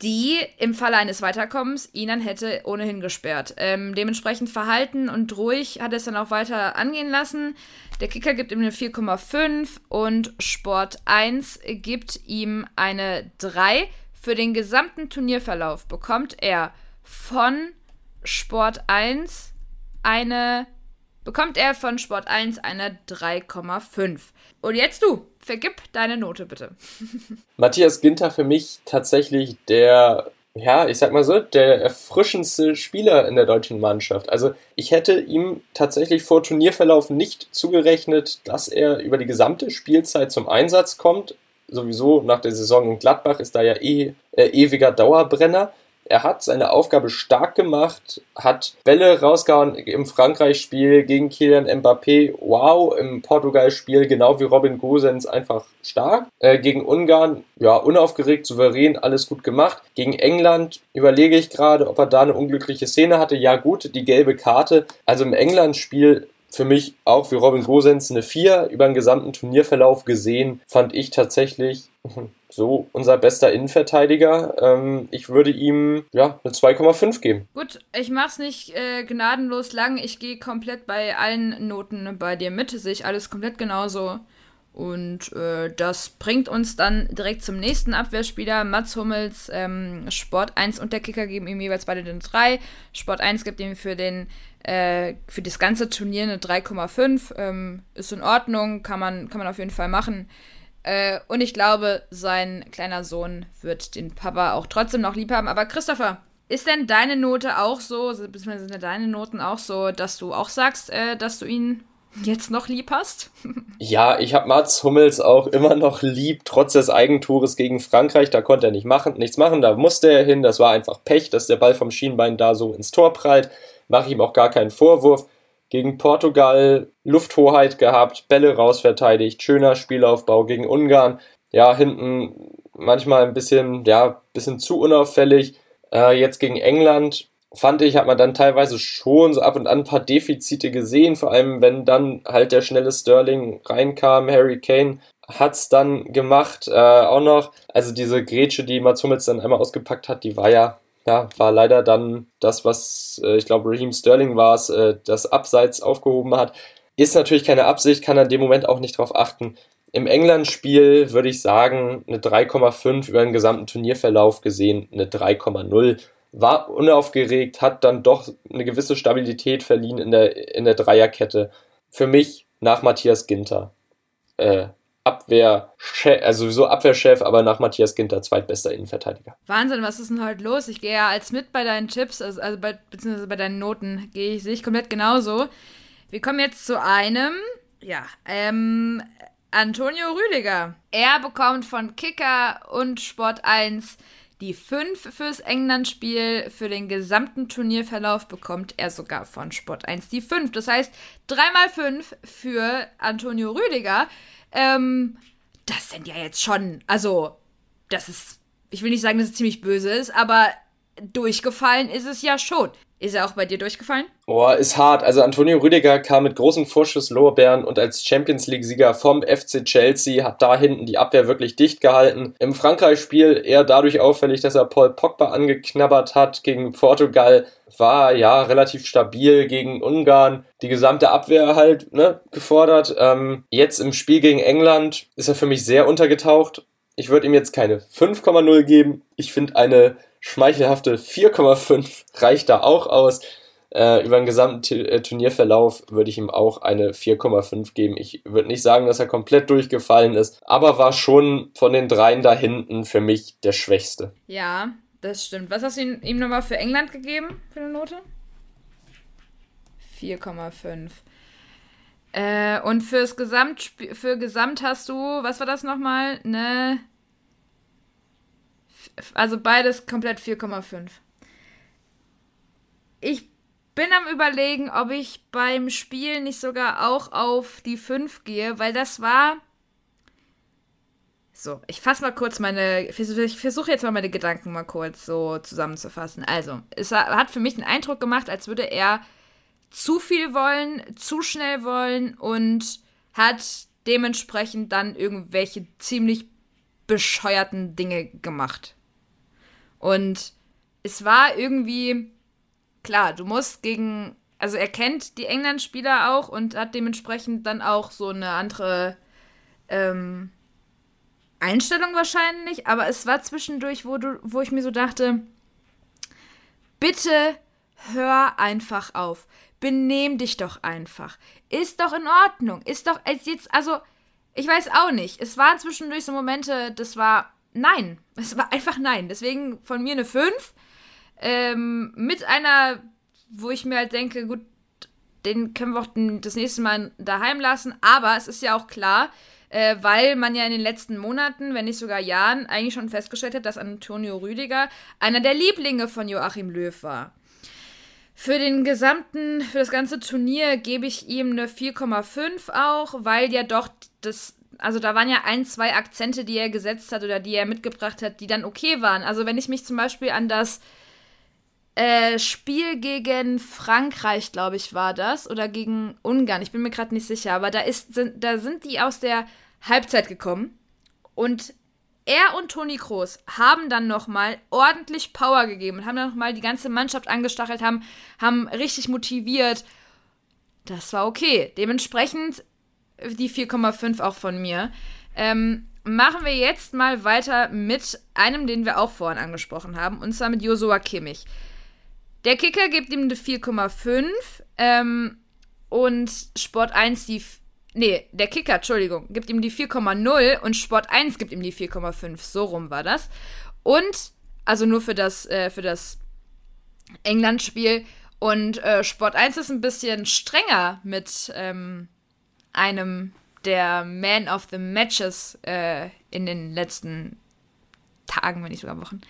die im Falle eines Weiterkommens ihn dann hätte ohnehin gesperrt. Ähm, dementsprechend verhalten und ruhig hat er es dann auch weiter angehen lassen. Der Kicker gibt ihm eine 4,5 und Sport 1 gibt ihm eine 3 Für den gesamten Turnierverlauf bekommt er von Sport 1 eine bekommt er von Sport 1 eine 3,5. Und jetzt du, vergib deine Note bitte. Matthias Ginter für mich tatsächlich der ja, ich sag mal so, der erfrischendste Spieler in der deutschen Mannschaft. Also ich hätte ihm tatsächlich vor Turnierverlauf nicht zugerechnet, dass er über die gesamte Spielzeit zum Einsatz kommt. Sowieso nach der Saison in Gladbach ist da ja eh äh, ewiger Dauerbrenner. Er hat seine Aufgabe stark gemacht, hat Bälle rausgehauen im Frankreich-Spiel gegen Kylian Mbappé. Wow, im Portugal-Spiel genau wie Robin Gosens einfach stark. Äh, gegen Ungarn, ja, unaufgeregt, souverän, alles gut gemacht. Gegen England überlege ich gerade, ob er da eine unglückliche Szene hatte. Ja, gut, die gelbe Karte. Also im England-Spiel für mich auch wie Robin Gosens eine 4 über den gesamten Turnierverlauf gesehen, fand ich tatsächlich so unser bester Innenverteidiger. Ähm, ich würde ihm ja eine 2,5 geben. Gut, ich mach's nicht äh, gnadenlos lang. Ich gehe komplett bei allen Noten bei dir mit. Sehe ich alles komplett genauso. Und äh, das bringt uns dann direkt zum nächsten Abwehrspieler. Mats Hummels, ähm, Sport 1 und der Kicker geben ihm jeweils beide den 3. Sport 1 gibt ihm für den äh, für das ganze Turnier eine 3,5. Ähm, ist in Ordnung, kann man, kann man auf jeden Fall machen. Äh, und ich glaube, sein kleiner Sohn wird den Papa auch trotzdem noch lieb haben. Aber Christopher, ist denn deine Note auch so, beziehungsweise sind deine Noten auch so, dass du auch sagst, äh, dass du ihn jetzt noch lieb hast? ja, ich habe Mats Hummels auch immer noch lieb, trotz des Eigentores gegen Frankreich. Da konnte er nicht machen, nichts machen, da musste er hin. Das war einfach Pech, dass der Ball vom Schienbein da so ins Tor prallt. Mache ihm auch gar keinen Vorwurf gegen Portugal Lufthoheit gehabt, Bälle rausverteidigt, schöner Spielaufbau gegen Ungarn. Ja, hinten manchmal ein bisschen, ja, bisschen zu unauffällig. Äh, jetzt gegen England fand ich, hat man dann teilweise schon so ab und an ein paar Defizite gesehen, vor allem wenn dann halt der schnelle Sterling reinkam, Harry Kane hat's dann gemacht, äh, auch noch. Also diese Grätsche, die Mats Hummels dann einmal ausgepackt hat, die war ja ja, war leider dann das, was äh, ich glaube, Raheem Sterling war es, äh, das Abseits aufgehoben hat. Ist natürlich keine Absicht, kann an dem Moment auch nicht drauf achten. Im England-Spiel würde ich sagen, eine 3,5 über den gesamten Turnierverlauf gesehen, eine 3,0. War unaufgeregt, hat dann doch eine gewisse Stabilität verliehen in der, in der Dreierkette. Für mich nach Matthias Ginter. Äh, Abwehr, also sowieso Abwehrchef, aber nach Matthias Ginter zweitbester Innenverteidiger. Wahnsinn, was ist denn heute los? Ich gehe ja als mit bei deinen Tipps, also, also bei, beziehungsweise bei deinen Noten, gehe ich, sehe ich komplett genauso. Wir kommen jetzt zu einem, ja, ähm, Antonio Rüdiger. Er bekommt von Kicker und Sport 1 die 5 fürs England-Spiel. Für den gesamten Turnierverlauf bekommt er sogar von Sport 1 die 5. Das heißt, 3 mal 5 für Antonio Rüdiger. Ähm, das sind ja jetzt schon, also, das ist, ich will nicht sagen, dass es ziemlich böse ist, aber durchgefallen ist es ja schon. Ist er auch bei dir durchgefallen? Boah, ist hart. Also Antonio Rüdiger kam mit großen Vorschusslorbeeren und als Champions League-Sieger vom FC Chelsea hat da hinten die Abwehr wirklich dicht gehalten. Im Frankreich-Spiel eher dadurch auffällig, dass er Paul Pogba angeknabbert hat. Gegen Portugal war ja relativ stabil gegen Ungarn. Die gesamte Abwehr halt ne, gefordert. Ähm, jetzt im Spiel gegen England ist er für mich sehr untergetaucht. Ich würde ihm jetzt keine 5,0 geben. Ich finde eine schmeichelhafte 4,5 reicht da auch aus. Äh, über den gesamten äh, Turnierverlauf würde ich ihm auch eine 4,5 geben. Ich würde nicht sagen, dass er komplett durchgefallen ist, aber war schon von den dreien da hinten für mich der schwächste. Ja, das stimmt. Was hast du ihm, nochmal für England gegeben, für eine Note? 4,5. Äh, und fürs Gesamt, für Gesamt hast du, was war das nochmal? Ne also beides komplett 4,5. Ich bin am überlegen, ob ich beim Spiel nicht sogar auch auf die 5 gehe, weil das war. So, ich fasse mal kurz meine. Ich versuche jetzt mal meine Gedanken mal kurz so zusammenzufassen. Also, es hat für mich den Eindruck gemacht, als würde er zu viel wollen, zu schnell wollen und hat dementsprechend dann irgendwelche ziemlich bescheuerten Dinge gemacht. Und es war irgendwie, klar, du musst gegen, also er kennt die England-Spieler auch und hat dementsprechend dann auch so eine andere, ähm, Einstellung wahrscheinlich, aber es war zwischendurch, wo, du, wo ich mir so dachte, bitte hör einfach auf. Benehm dich doch einfach. Ist doch in Ordnung. Ist doch jetzt, also, ich weiß auch nicht. Es waren zwischendurch so Momente, das war nein. Es war einfach nein. Deswegen von mir eine 5. Ähm, mit einer, wo ich mir halt denke, gut, den können wir auch das nächste Mal daheim lassen. Aber es ist ja auch klar, äh, weil man ja in den letzten Monaten, wenn nicht sogar Jahren, eigentlich schon festgestellt hat, dass Antonio Rüdiger einer der Lieblinge von Joachim Löw war. Für den gesamten, für das ganze Turnier gebe ich ihm eine 4,5 auch, weil ja doch das, also da waren ja ein, zwei Akzente, die er gesetzt hat oder die er mitgebracht hat, die dann okay waren. Also wenn ich mich zum Beispiel an das äh, Spiel gegen Frankreich, glaube ich, war das, oder gegen Ungarn, ich bin mir gerade nicht sicher, aber da, ist, sind, da sind die aus der Halbzeit gekommen und er und Toni Kroos haben dann nochmal ordentlich Power gegeben und haben dann nochmal die ganze Mannschaft angestachelt, haben, haben richtig motiviert. Das war okay. Dementsprechend die 4,5 auch von mir. Ähm, machen wir jetzt mal weiter mit einem, den wir auch vorhin angesprochen haben, und zwar mit Josua Kimmich. Der Kicker gibt ihm eine 4,5 ähm, und Sport 1 die Nee, der Kicker, Entschuldigung, gibt ihm die 4,0 und Sport 1 gibt ihm die 4,5. So rum war das. Und, also nur für das, äh, das England-Spiel. Und äh, Sport 1 ist ein bisschen strenger mit ähm, einem der Man of the Matches äh, in den letzten Tagen, wenn nicht sogar Wochen.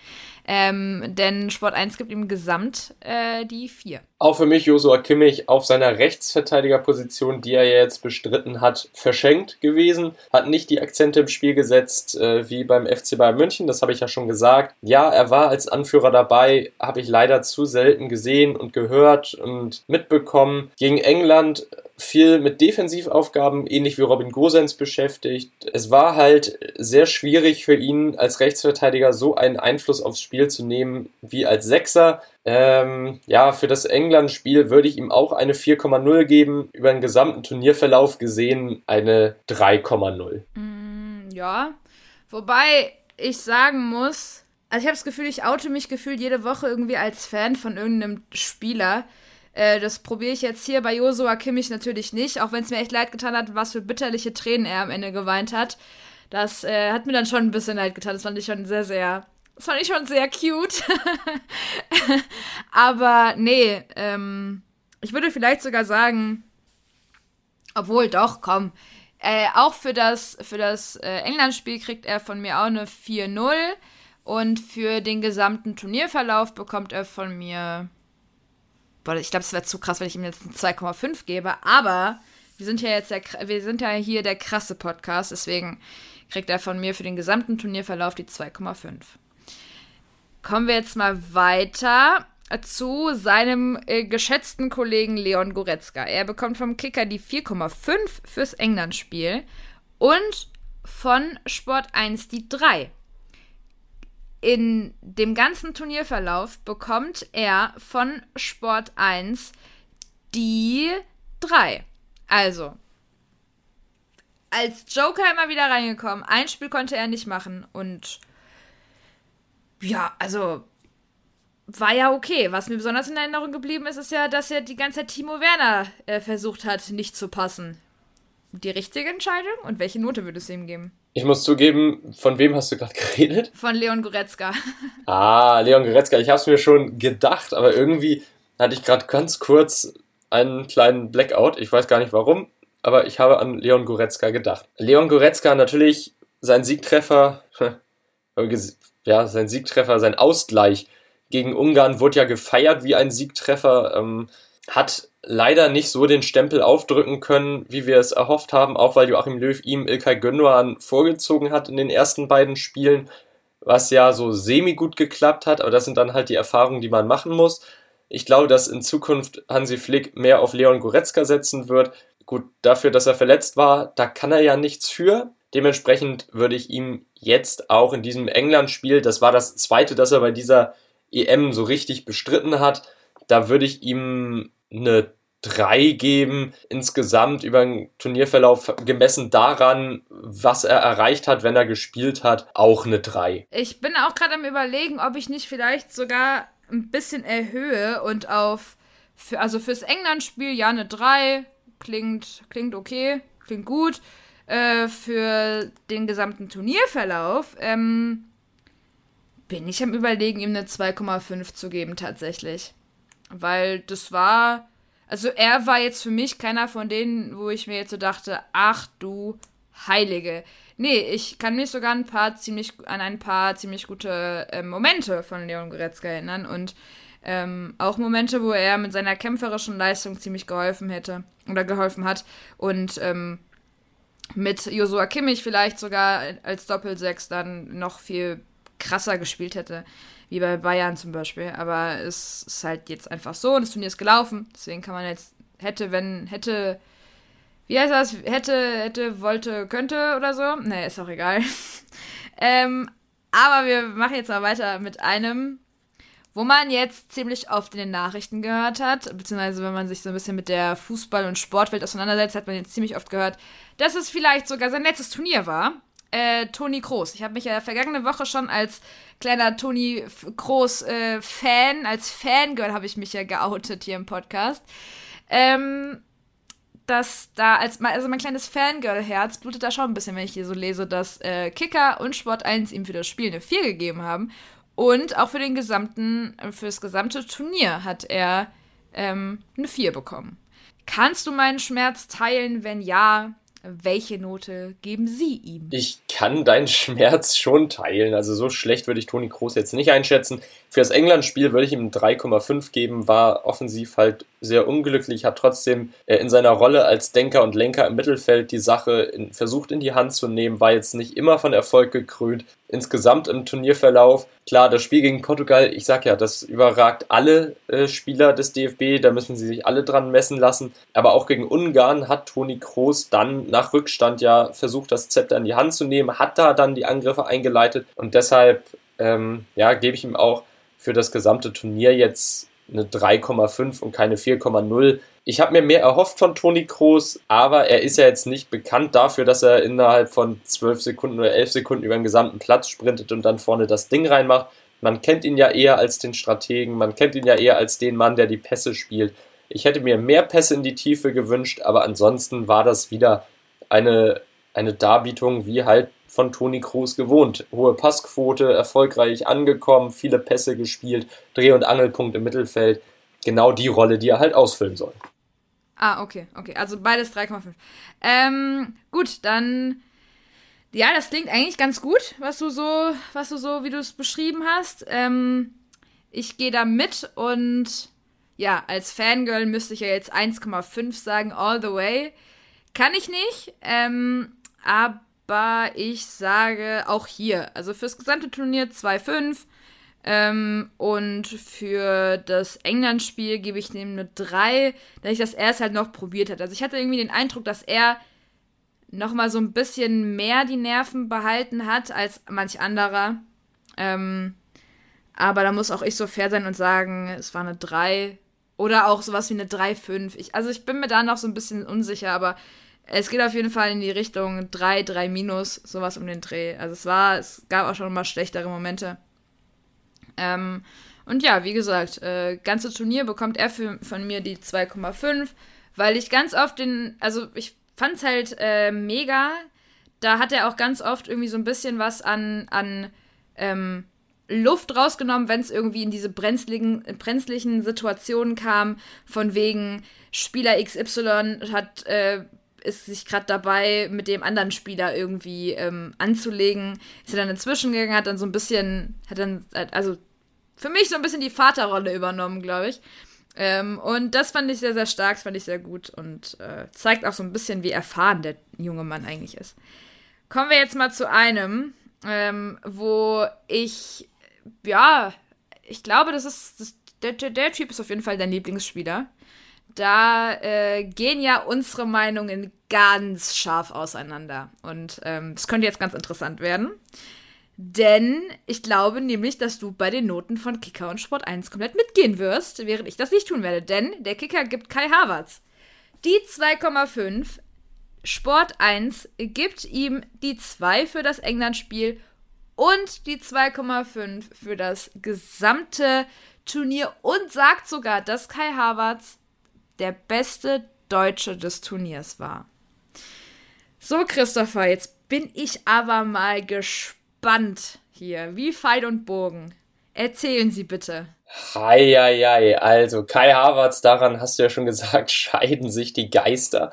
Ähm, denn Sport 1 gibt ihm gesamt äh, die 4. Auch für mich Josua Kimmich auf seiner Rechtsverteidigerposition, die er jetzt bestritten hat, verschenkt gewesen. Hat nicht die Akzente im Spiel gesetzt äh, wie beim FC Bayern München, das habe ich ja schon gesagt. Ja, er war als Anführer dabei, habe ich leider zu selten gesehen und gehört und mitbekommen. Gegen England viel mit Defensivaufgaben, ähnlich wie Robin Gosens beschäftigt. Es war halt sehr schwierig für ihn als Rechtsverteidiger so einen Einfluss aufs Spiel zu nehmen wie als Sechser. Ähm, ja, für das England-Spiel würde ich ihm auch eine 4,0 geben. Über den gesamten Turnierverlauf gesehen eine 3,0. Mm, ja, wobei ich sagen muss, also ich habe das Gefühl, ich oute mich gefühlt jede Woche irgendwie als Fan von irgendeinem Spieler. Äh, das probiere ich jetzt hier bei Josua Kimmich natürlich nicht, auch wenn es mir echt leid getan hat, was für bitterliche Tränen er am Ende geweint hat. Das äh, hat mir dann schon ein bisschen leid getan. Das fand ich schon sehr, sehr. Das fand ich schon sehr cute. Aber nee, ähm, ich würde vielleicht sogar sagen, obwohl doch, komm. Äh, auch für das, für das äh, England-Spiel kriegt er von mir auch eine 4-0. Und für den gesamten Turnierverlauf bekommt er von mir boah, ich glaube, es wäre zu krass, wenn ich ihm jetzt 2,5 gebe, aber wir sind ja jetzt der, wir sind ja hier der krasse Podcast, deswegen kriegt er von mir für den gesamten Turnierverlauf die 2,5. Kommen wir jetzt mal weiter zu seinem äh, geschätzten Kollegen Leon Goretzka. Er bekommt vom Kicker die 4,5 fürs England-Spiel und von Sport 1 die 3 in dem ganzen Turnierverlauf bekommt er von Sport 1 die 3. Also, als Joker immer wieder reingekommen. Ein Spiel konnte er nicht machen und ja, also war ja okay. Was mir besonders in Erinnerung geblieben ist, ist ja, dass er die ganze Zeit Timo Werner äh, versucht hat, nicht zu passen. Die richtige Entscheidung? Und welche Note würdest du ihm geben? Ich muss zugeben, von wem hast du gerade geredet? Von Leon Goretzka. Ah, Leon Goretzka. Ich habe es mir schon gedacht, aber irgendwie hatte ich gerade ganz kurz einen kleinen Blackout. Ich weiß gar nicht warum, aber ich habe an Leon Goretzka gedacht. Leon Goretzka natürlich sein Siegtreffer, ja, sein Siegtreffer, sein Ausgleich gegen Ungarn wurde ja gefeiert wie ein Siegtreffer. Ähm, hat leider nicht so den Stempel aufdrücken können, wie wir es erhofft haben, auch weil Joachim Löw ihm Ilkay Gündogan vorgezogen hat in den ersten beiden Spielen, was ja so semi gut geklappt hat, aber das sind dann halt die Erfahrungen, die man machen muss. Ich glaube, dass in Zukunft Hansi Flick mehr auf Leon Goretzka setzen wird. Gut, dafür, dass er verletzt war, da kann er ja nichts für. Dementsprechend würde ich ihm jetzt auch in diesem England-Spiel, das war das zweite, das er bei dieser EM so richtig bestritten hat, da würde ich ihm eine drei geben. Insgesamt über den Turnierverlauf gemessen daran, was er erreicht hat, wenn er gespielt hat, auch eine drei. Ich bin auch gerade am überlegen, ob ich nicht vielleicht sogar ein bisschen erhöhe und auf, für, also fürs England-Spiel ja eine drei klingt, klingt okay, klingt gut. Äh, für den gesamten Turnierverlauf ähm, bin ich am überlegen, ihm eine 2,5 zu geben tatsächlich. Weil das war also er war jetzt für mich keiner von denen, wo ich mir jetzt so dachte, ach du Heilige. Nee, ich kann mich sogar ein paar ziemlich, an ein paar ziemlich gute äh, Momente von Leon Goretzka erinnern und ähm, auch Momente, wo er mit seiner kämpferischen Leistung ziemlich geholfen hätte oder geholfen hat und ähm, mit Josua Kimmich vielleicht sogar als Doppelsechs dann noch viel krasser gespielt hätte wie bei Bayern zum Beispiel. Aber es ist halt jetzt einfach so und das Turnier ist gelaufen. Deswegen kann man jetzt, hätte, wenn, hätte, wie heißt das? Hätte, hätte, wollte, könnte oder so. Nee, ist auch egal. ähm, aber wir machen jetzt mal weiter mit einem, wo man jetzt ziemlich oft in den Nachrichten gehört hat, beziehungsweise wenn man sich so ein bisschen mit der Fußball- und Sportwelt auseinandersetzt, hat man jetzt ziemlich oft gehört, dass es vielleicht sogar sein letztes Turnier war. Äh, Toni Kroos. Ich habe mich ja vergangene Woche schon als kleiner Toni Kroos-Fan, äh, als Fangirl habe ich mich ja geoutet hier im Podcast. Ähm, dass da, als, also mein kleines Fangirl-Herz blutet da schon ein bisschen, wenn ich hier so lese, dass äh, Kicker und Sport 1 ihm für das Spiel eine 4 gegeben haben. Und auch für den gesamten, für das gesamte Turnier hat er ähm, eine 4 bekommen. Kannst du meinen Schmerz teilen? Wenn ja, welche Note geben Sie ihm? Ich kann deinen Schmerz schon teilen. Also so schlecht würde ich Toni Kroos jetzt nicht einschätzen. Für das England-Spiel würde ich ihm 3,5 geben. War offensiv halt sehr unglücklich, hat trotzdem äh, in seiner Rolle als Denker und Lenker im Mittelfeld die Sache in, versucht in die Hand zu nehmen, war jetzt nicht immer von Erfolg gekrönt. Insgesamt im Turnierverlauf, klar, das Spiel gegen Portugal, ich sag ja, das überragt alle äh, Spieler des DFB, da müssen sie sich alle dran messen lassen. Aber auch gegen Ungarn hat Toni Kroos dann nach Rückstand ja versucht, das Zepter in die Hand zu nehmen, hat da dann die Angriffe eingeleitet und deshalb, ähm, ja, gebe ich ihm auch für das gesamte Turnier jetzt eine 3,5 und keine 4,0. Ich habe mir mehr erhofft von Toni Kroos, aber er ist ja jetzt nicht bekannt dafür, dass er innerhalb von 12 Sekunden oder 11 Sekunden über den gesamten Platz sprintet und dann vorne das Ding reinmacht. Man kennt ihn ja eher als den Strategen, man kennt ihn ja eher als den Mann, der die Pässe spielt. Ich hätte mir mehr Pässe in die Tiefe gewünscht, aber ansonsten war das wieder eine, eine Darbietung, wie halt von Toni Kroos gewohnt. Hohe Passquote, erfolgreich angekommen, viele Pässe gespielt, Dreh- und Angelpunkt im Mittelfeld. Genau die Rolle, die er halt ausfüllen soll. Ah, okay, okay. Also beides 3,5. Ähm, gut, dann. Ja, das klingt eigentlich ganz gut, was du so, was du so, wie du es beschrieben hast. Ähm, ich gehe da mit und ja, als Fangirl müsste ich ja jetzt 1,5 sagen, all the way. Kann ich nicht. Ähm, aber aber ich sage auch hier, also fürs gesamte Turnier 2,5 ähm, und für das England-Spiel gebe ich dem eine 3, da ich das erst halt noch probiert hat. Also ich hatte irgendwie den Eindruck, dass er nochmal so ein bisschen mehr die Nerven behalten hat als manch anderer. Ähm, aber da muss auch ich so fair sein und sagen, es war eine 3. Oder auch sowas wie eine 3,5. also ich bin mir da noch so ein bisschen unsicher, aber es geht auf jeden Fall in die Richtung 3, 3 minus, sowas um den Dreh. Also es war, es gab auch schon mal schlechtere Momente. Ähm, und ja, wie gesagt, äh, ganze Turnier bekommt er für, von mir die 2,5, weil ich ganz oft den, also ich fand's halt äh, mega. Da hat er auch ganz oft irgendwie so ein bisschen was an, an ähm, Luft rausgenommen, wenn es irgendwie in diese brenzligen, brenzlichen Situationen kam, von wegen Spieler XY hat äh, ist sich gerade dabei, mit dem anderen Spieler irgendwie ähm, anzulegen. Ist er dann inzwischen gegangen, hat dann so ein bisschen, hat dann, also für mich so ein bisschen die Vaterrolle übernommen, glaube ich. Ähm, und das fand ich sehr, sehr stark, das fand ich sehr gut und äh, zeigt auch so ein bisschen, wie erfahren der junge Mann eigentlich ist. Kommen wir jetzt mal zu einem, ähm, wo ich, ja, ich glaube, das ist, das, der, der Typ ist auf jeden Fall dein Lieblingsspieler da äh, gehen ja unsere Meinungen ganz scharf auseinander. Und ähm, das könnte jetzt ganz interessant werden. Denn ich glaube nämlich, dass du bei den Noten von Kicker und Sport 1 komplett mitgehen wirst, während ich das nicht tun werde. Denn der Kicker gibt Kai Havertz die 2,5. Sport 1 gibt ihm die 2 für das England-Spiel und die 2,5 für das gesamte Turnier und sagt sogar, dass Kai Havertz der beste Deutsche des Turniers war. So, Christopher, jetzt bin ich aber mal gespannt hier. Wie Pfeil und Bogen. Erzählen Sie bitte. Heieiei, also Kai Havertz, daran hast du ja schon gesagt, scheiden sich die Geister.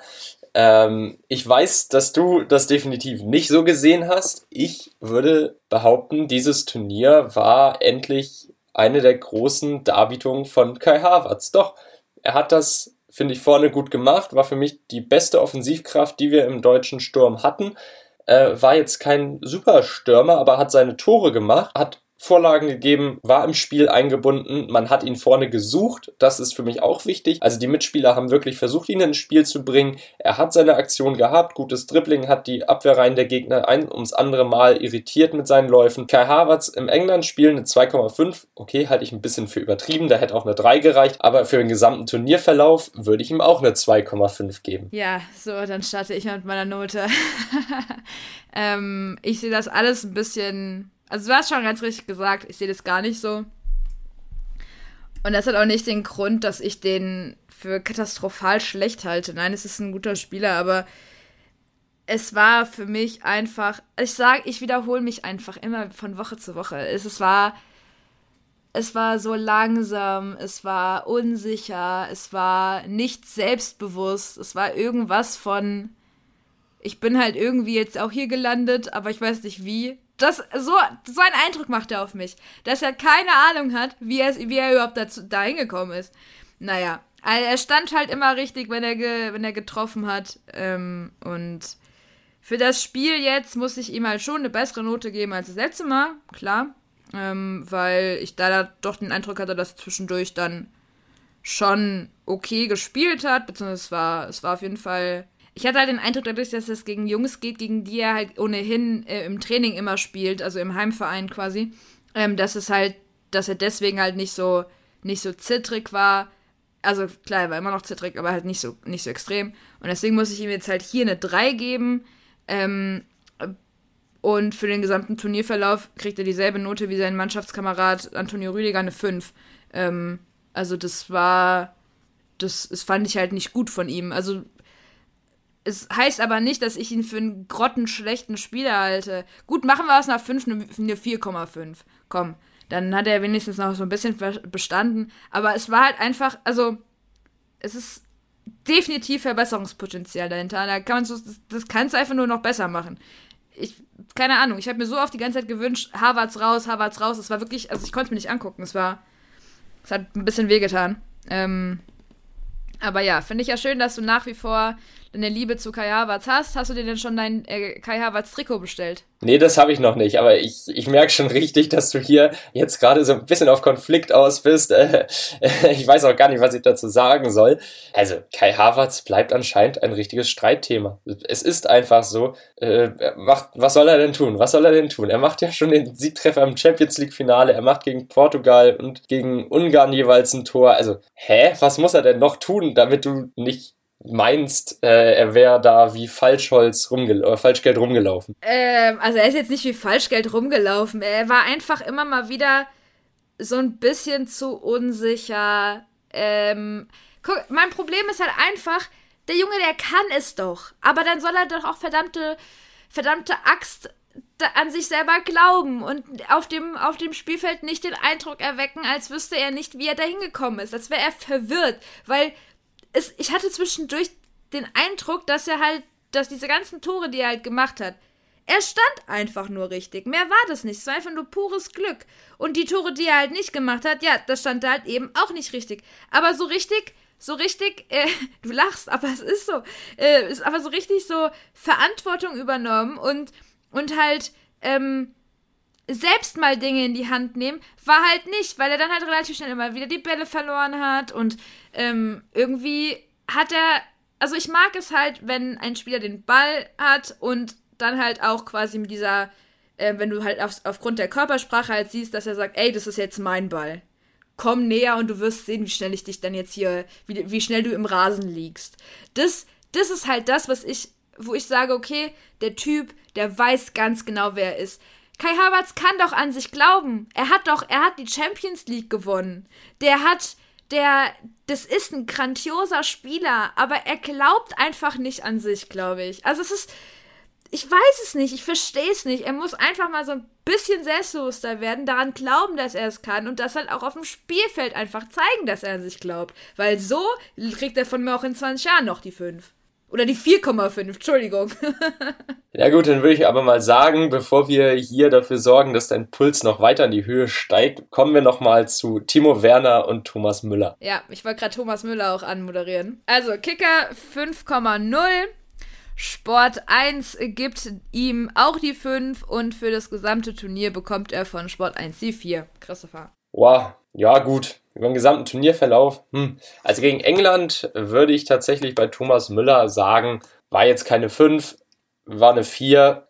Ähm, ich weiß, dass du das definitiv nicht so gesehen hast. Ich würde behaupten, dieses Turnier war endlich eine der großen Darbietungen von Kai Havertz. Doch, er hat das, finde ich, vorne gut gemacht, war für mich die beste Offensivkraft, die wir im deutschen Sturm hatten. Äh, war jetzt kein Superstürmer, aber hat seine Tore gemacht, hat Vorlagen gegeben, war im Spiel eingebunden, man hat ihn vorne gesucht, das ist für mich auch wichtig. Also die Mitspieler haben wirklich versucht, ihn ins Spiel zu bringen. Er hat seine Aktion gehabt, gutes Dribbling, hat die Abwehrreihen der Gegner ein ums andere Mal irritiert mit seinen Läufen. Kai Havertz im England-Spiel eine 2,5, okay, halte ich ein bisschen für übertrieben, da hätte auch eine 3 gereicht, aber für den gesamten Turnierverlauf würde ich ihm auch eine 2,5 geben. Ja, so, dann starte ich mit meiner Note. ähm, ich sehe das alles ein bisschen also du hast schon ganz richtig gesagt, ich sehe das gar nicht so. Und das hat auch nicht den Grund, dass ich den für katastrophal schlecht halte. Nein, es ist ein guter Spieler, aber es war für mich einfach, ich sage, ich wiederhole mich einfach immer von Woche zu Woche. Es, es war es war so langsam, es war unsicher, es war nicht selbstbewusst, es war irgendwas von ich bin halt irgendwie jetzt auch hier gelandet, aber ich weiß nicht wie das, so, so ein Eindruck macht er auf mich, dass er keine Ahnung hat, wie er, wie er überhaupt dazu, da hingekommen ist. Naja, also er stand halt immer richtig, wenn er, ge, wenn er getroffen hat. Ähm, und für das Spiel jetzt muss ich ihm halt schon eine bessere Note geben als das letzte Mal, klar. Ähm, weil ich da doch den Eindruck hatte, dass er zwischendurch dann schon okay gespielt hat, beziehungsweise es war, es war auf jeden Fall ich hatte halt den Eindruck, dadurch, dass es gegen Jungs geht, gegen die er halt ohnehin äh, im Training immer spielt, also im Heimverein quasi, ähm, dass es halt, dass er deswegen halt nicht so, nicht so zittrig war. Also klar, er war immer noch zittrig, aber halt nicht so, nicht so extrem. Und deswegen muss ich ihm jetzt halt hier eine 3 geben. Ähm, und für den gesamten Turnierverlauf kriegt er dieselbe Note wie sein Mannschaftskamerad Antonio Rüdiger, eine 5. Ähm, also das war, das, das fand ich halt nicht gut von ihm. Also es heißt aber nicht, dass ich ihn für einen grottenschlechten Spieler halte. Gut, machen wir aus einer 5 eine 4,5. Komm, dann hat er wenigstens noch so ein bisschen bestanden. Aber es war halt einfach, also, es ist definitiv Verbesserungspotenzial dahinter. Da kann man so, das kannst du einfach nur noch besser machen. Ich, keine Ahnung, ich habe mir so oft die ganze Zeit gewünscht, Harvards raus, Harvards raus. Es war wirklich, also ich konnte es mir nicht angucken. Es war, es hat ein bisschen wehgetan. Ähm, aber ja, finde ich ja schön, dass du nach wie vor deine Liebe zu Kai Havertz hast. Hast du dir denn schon dein äh, Kai Havertz Trikot bestellt? Nee, das habe ich noch nicht, aber ich, ich merke schon richtig, dass du hier jetzt gerade so ein bisschen auf Konflikt aus bist. Äh, ich weiß auch gar nicht, was ich dazu sagen soll. Also, Kai Havertz bleibt anscheinend ein richtiges Streitthema. Es ist einfach so. Äh, macht, was soll er denn tun? Was soll er denn tun? Er macht ja schon den Siegtreffer im Champions League-Finale. Er macht gegen Portugal und gegen Ungarn jeweils ein Tor. Also, hä? Was muss er denn noch tun, damit du nicht meinst, äh, er wäre da wie Falschholz rumgel oder Falschgeld rumgelaufen? Ähm, also er ist jetzt nicht wie Falschgeld rumgelaufen. Er war einfach immer mal wieder so ein bisschen zu unsicher. Ähm, guck, mein Problem ist halt einfach, der Junge, der kann es doch. Aber dann soll er doch auch verdammte, verdammte Axt an sich selber glauben und auf dem, auf dem Spielfeld nicht den Eindruck erwecken, als wüsste er nicht, wie er da hingekommen ist. Als wäre er verwirrt. Weil es, ich hatte zwischendurch den Eindruck, dass er halt, dass diese ganzen Tore, die er halt gemacht hat, er stand einfach nur richtig. Mehr war das nicht. Es war einfach nur pures Glück. Und die Tore, die er halt nicht gemacht hat, ja, das stand da halt eben auch nicht richtig. Aber so richtig, so richtig, äh, du lachst, aber es ist so, äh, ist aber so richtig so Verantwortung übernommen und, und halt, ähm, selbst mal Dinge in die Hand nehmen, war halt nicht, weil er dann halt relativ schnell immer wieder die Bälle verloren hat und ähm, irgendwie hat er, also ich mag es halt, wenn ein Spieler den Ball hat und dann halt auch quasi mit dieser äh, wenn du halt auf, aufgrund der Körpersprache halt siehst, dass er sagt, ey, das ist jetzt mein Ball. Komm näher und du wirst sehen, wie schnell ich dich dann jetzt hier, wie, wie schnell du im Rasen liegst. Das, das ist halt das, was ich, wo ich sage, okay, der Typ, der weiß ganz genau, wer er ist. Kai Havertz kann doch an sich glauben. Er hat doch, er hat die Champions League gewonnen. Der hat, der, das ist ein grandioser Spieler, aber er glaubt einfach nicht an sich, glaube ich. Also es ist, ich weiß es nicht, ich verstehe es nicht. Er muss einfach mal so ein bisschen selbstbewusster werden, daran glauben, dass er es kann und das halt auch auf dem Spielfeld einfach zeigen, dass er an sich glaubt. Weil so kriegt er von mir auch in 20 Jahren noch die 5. Oder die 4,5, Entschuldigung. ja gut, dann würde ich aber mal sagen, bevor wir hier dafür sorgen, dass dein Puls noch weiter in die Höhe steigt, kommen wir nochmal zu Timo Werner und Thomas Müller. Ja, ich wollte gerade Thomas Müller auch anmoderieren. Also Kicker 5,0. Sport 1 gibt ihm auch die 5 und für das gesamte Turnier bekommt er von Sport 1 die 4. Christopher. Wow, ja gut. Über den gesamten Turnierverlauf. Hm. Also gegen England würde ich tatsächlich bei Thomas Müller sagen, war jetzt keine 5, war eine 4,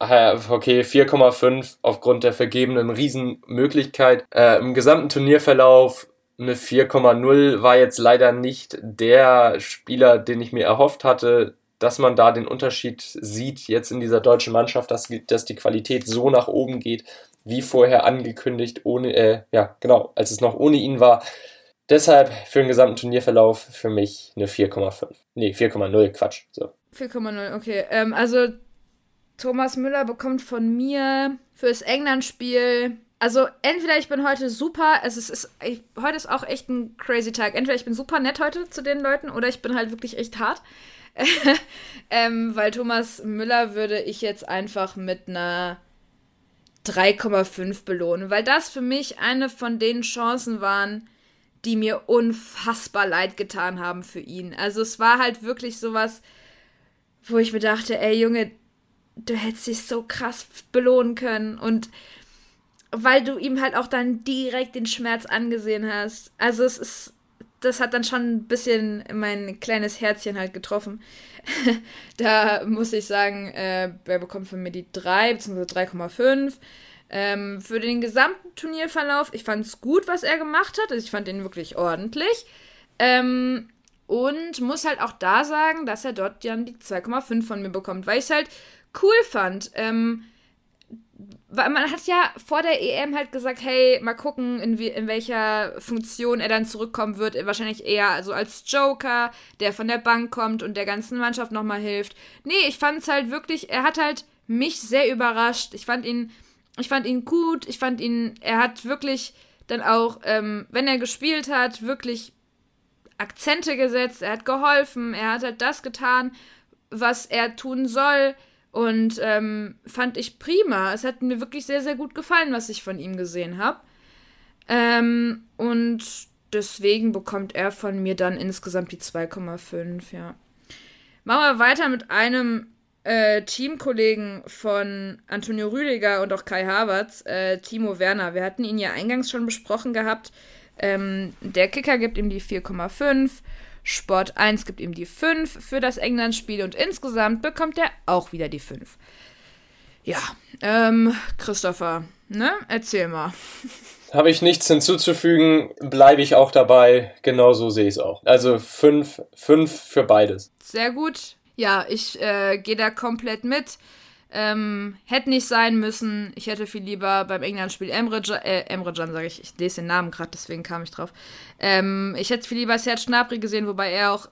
okay, 4,5 aufgrund der vergebenen Riesenmöglichkeit. Äh, Im gesamten Turnierverlauf eine 4,0 war jetzt leider nicht der Spieler, den ich mir erhofft hatte dass man da den Unterschied sieht jetzt in dieser deutschen Mannschaft, dass, dass die Qualität so nach oben geht, wie vorher angekündigt, ohne, äh, ja, genau, als es noch ohne ihn war. Deshalb für den gesamten Turnierverlauf für mich eine 4,5. Nee, 4,0, Quatsch. So. 4,0, okay. Ähm, also Thomas Müller bekommt von mir fürs England-Spiel. Also entweder ich bin heute super, es ist, ist ich, heute ist auch echt ein crazy Tag. Entweder ich bin super nett heute zu den Leuten oder ich bin halt wirklich echt hart. ähm, weil Thomas Müller würde ich jetzt einfach mit einer 3,5 belohnen, weil das für mich eine von den Chancen waren, die mir unfassbar leid getan haben für ihn. Also es war halt wirklich sowas, wo ich mir dachte, ey Junge, du hättest dich so krass belohnen können und weil du ihm halt auch dann direkt den Schmerz angesehen hast. Also es ist das hat dann schon ein bisschen mein kleines Herzchen halt getroffen. da muss ich sagen, äh, er bekommt von mir die 3 bzw. 3,5. Ähm, für den gesamten Turnierverlauf, ich fand es gut, was er gemacht hat. Also ich fand ihn wirklich ordentlich. Ähm, und muss halt auch da sagen, dass er dort dann die 2,5 von mir bekommt, weil ich es halt cool fand. Ähm, weil man hat ja vor der EM halt gesagt, hey, mal gucken, in, wie, in welcher Funktion er dann zurückkommen wird. Wahrscheinlich eher also als Joker, der von der Bank kommt und der ganzen Mannschaft nochmal hilft. Nee, ich fand es halt wirklich, er hat halt mich sehr überrascht. Ich fand ihn, ich fand ihn gut. Ich fand ihn, er hat wirklich dann auch, ähm, wenn er gespielt hat, wirklich Akzente gesetzt. Er hat geholfen. Er hat halt das getan, was er tun soll. Und ähm, fand ich prima. Es hat mir wirklich sehr, sehr gut gefallen, was ich von ihm gesehen habe. Ähm, und deswegen bekommt er von mir dann insgesamt die 2,5, ja. Machen wir weiter mit einem äh, Teamkollegen von Antonio Rüdiger und auch Kai Havertz, äh, Timo Werner. Wir hatten ihn ja eingangs schon besprochen gehabt. Ähm, der Kicker gibt ihm die 4,5. Sport 1 gibt ihm die 5 für das England-Spiel und insgesamt bekommt er auch wieder die 5. Ja, ähm, Christopher, ne? Erzähl mal. Habe ich nichts hinzuzufügen, bleibe ich auch dabei. Genau so sehe ich es auch. Also 5 fünf für beides. Sehr gut. Ja, ich äh, gehe da komplett mit. Ähm, hätte nicht sein müssen. Ich hätte viel lieber beim England-Spiel Emre, Can, äh, Emre Can, sage ich. Ich lese den Namen gerade, deswegen kam ich drauf. Ähm, ich hätte viel lieber Serge Gnabry gesehen, wobei er auch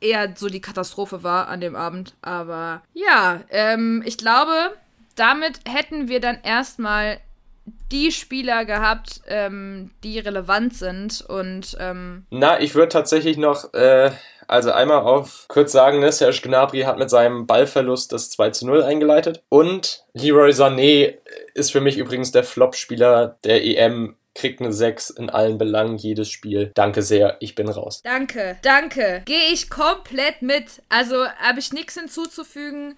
eher so die Katastrophe war an dem Abend. Aber ja, ähm, ich glaube, damit hätten wir dann erstmal die Spieler gehabt, ähm, die relevant sind und ähm Na, ich würde tatsächlich noch äh, also einmal auf kurz sagen, ne, Serge Gnabry hat mit seinem Ballverlust das 2 zu 0 eingeleitet. Und Leroy Sané ist für mich übrigens der Flop-Spieler der EM kriegt eine 6 in allen Belangen jedes Spiel. Danke sehr, ich bin raus. Danke, danke. Gehe ich komplett mit. Also habe ich nichts hinzuzufügen.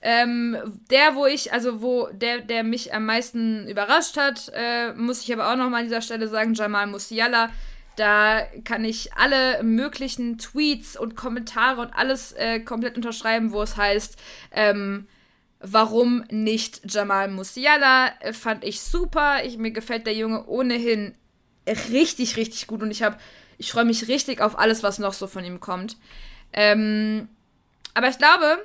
Ähm, der, wo ich, also wo der, der mich am meisten überrascht hat, äh, muss ich aber auch noch mal an dieser Stelle sagen, Jamal Musiala da kann ich alle möglichen Tweets und Kommentare und alles äh, komplett unterschreiben, wo es heißt, ähm, Warum nicht Jamal Musiala? Äh, fand ich super. Ich, mir gefällt der Junge ohnehin richtig, richtig gut und ich habe, ich freue mich richtig auf alles, was noch so von ihm kommt. Ähm, aber ich glaube,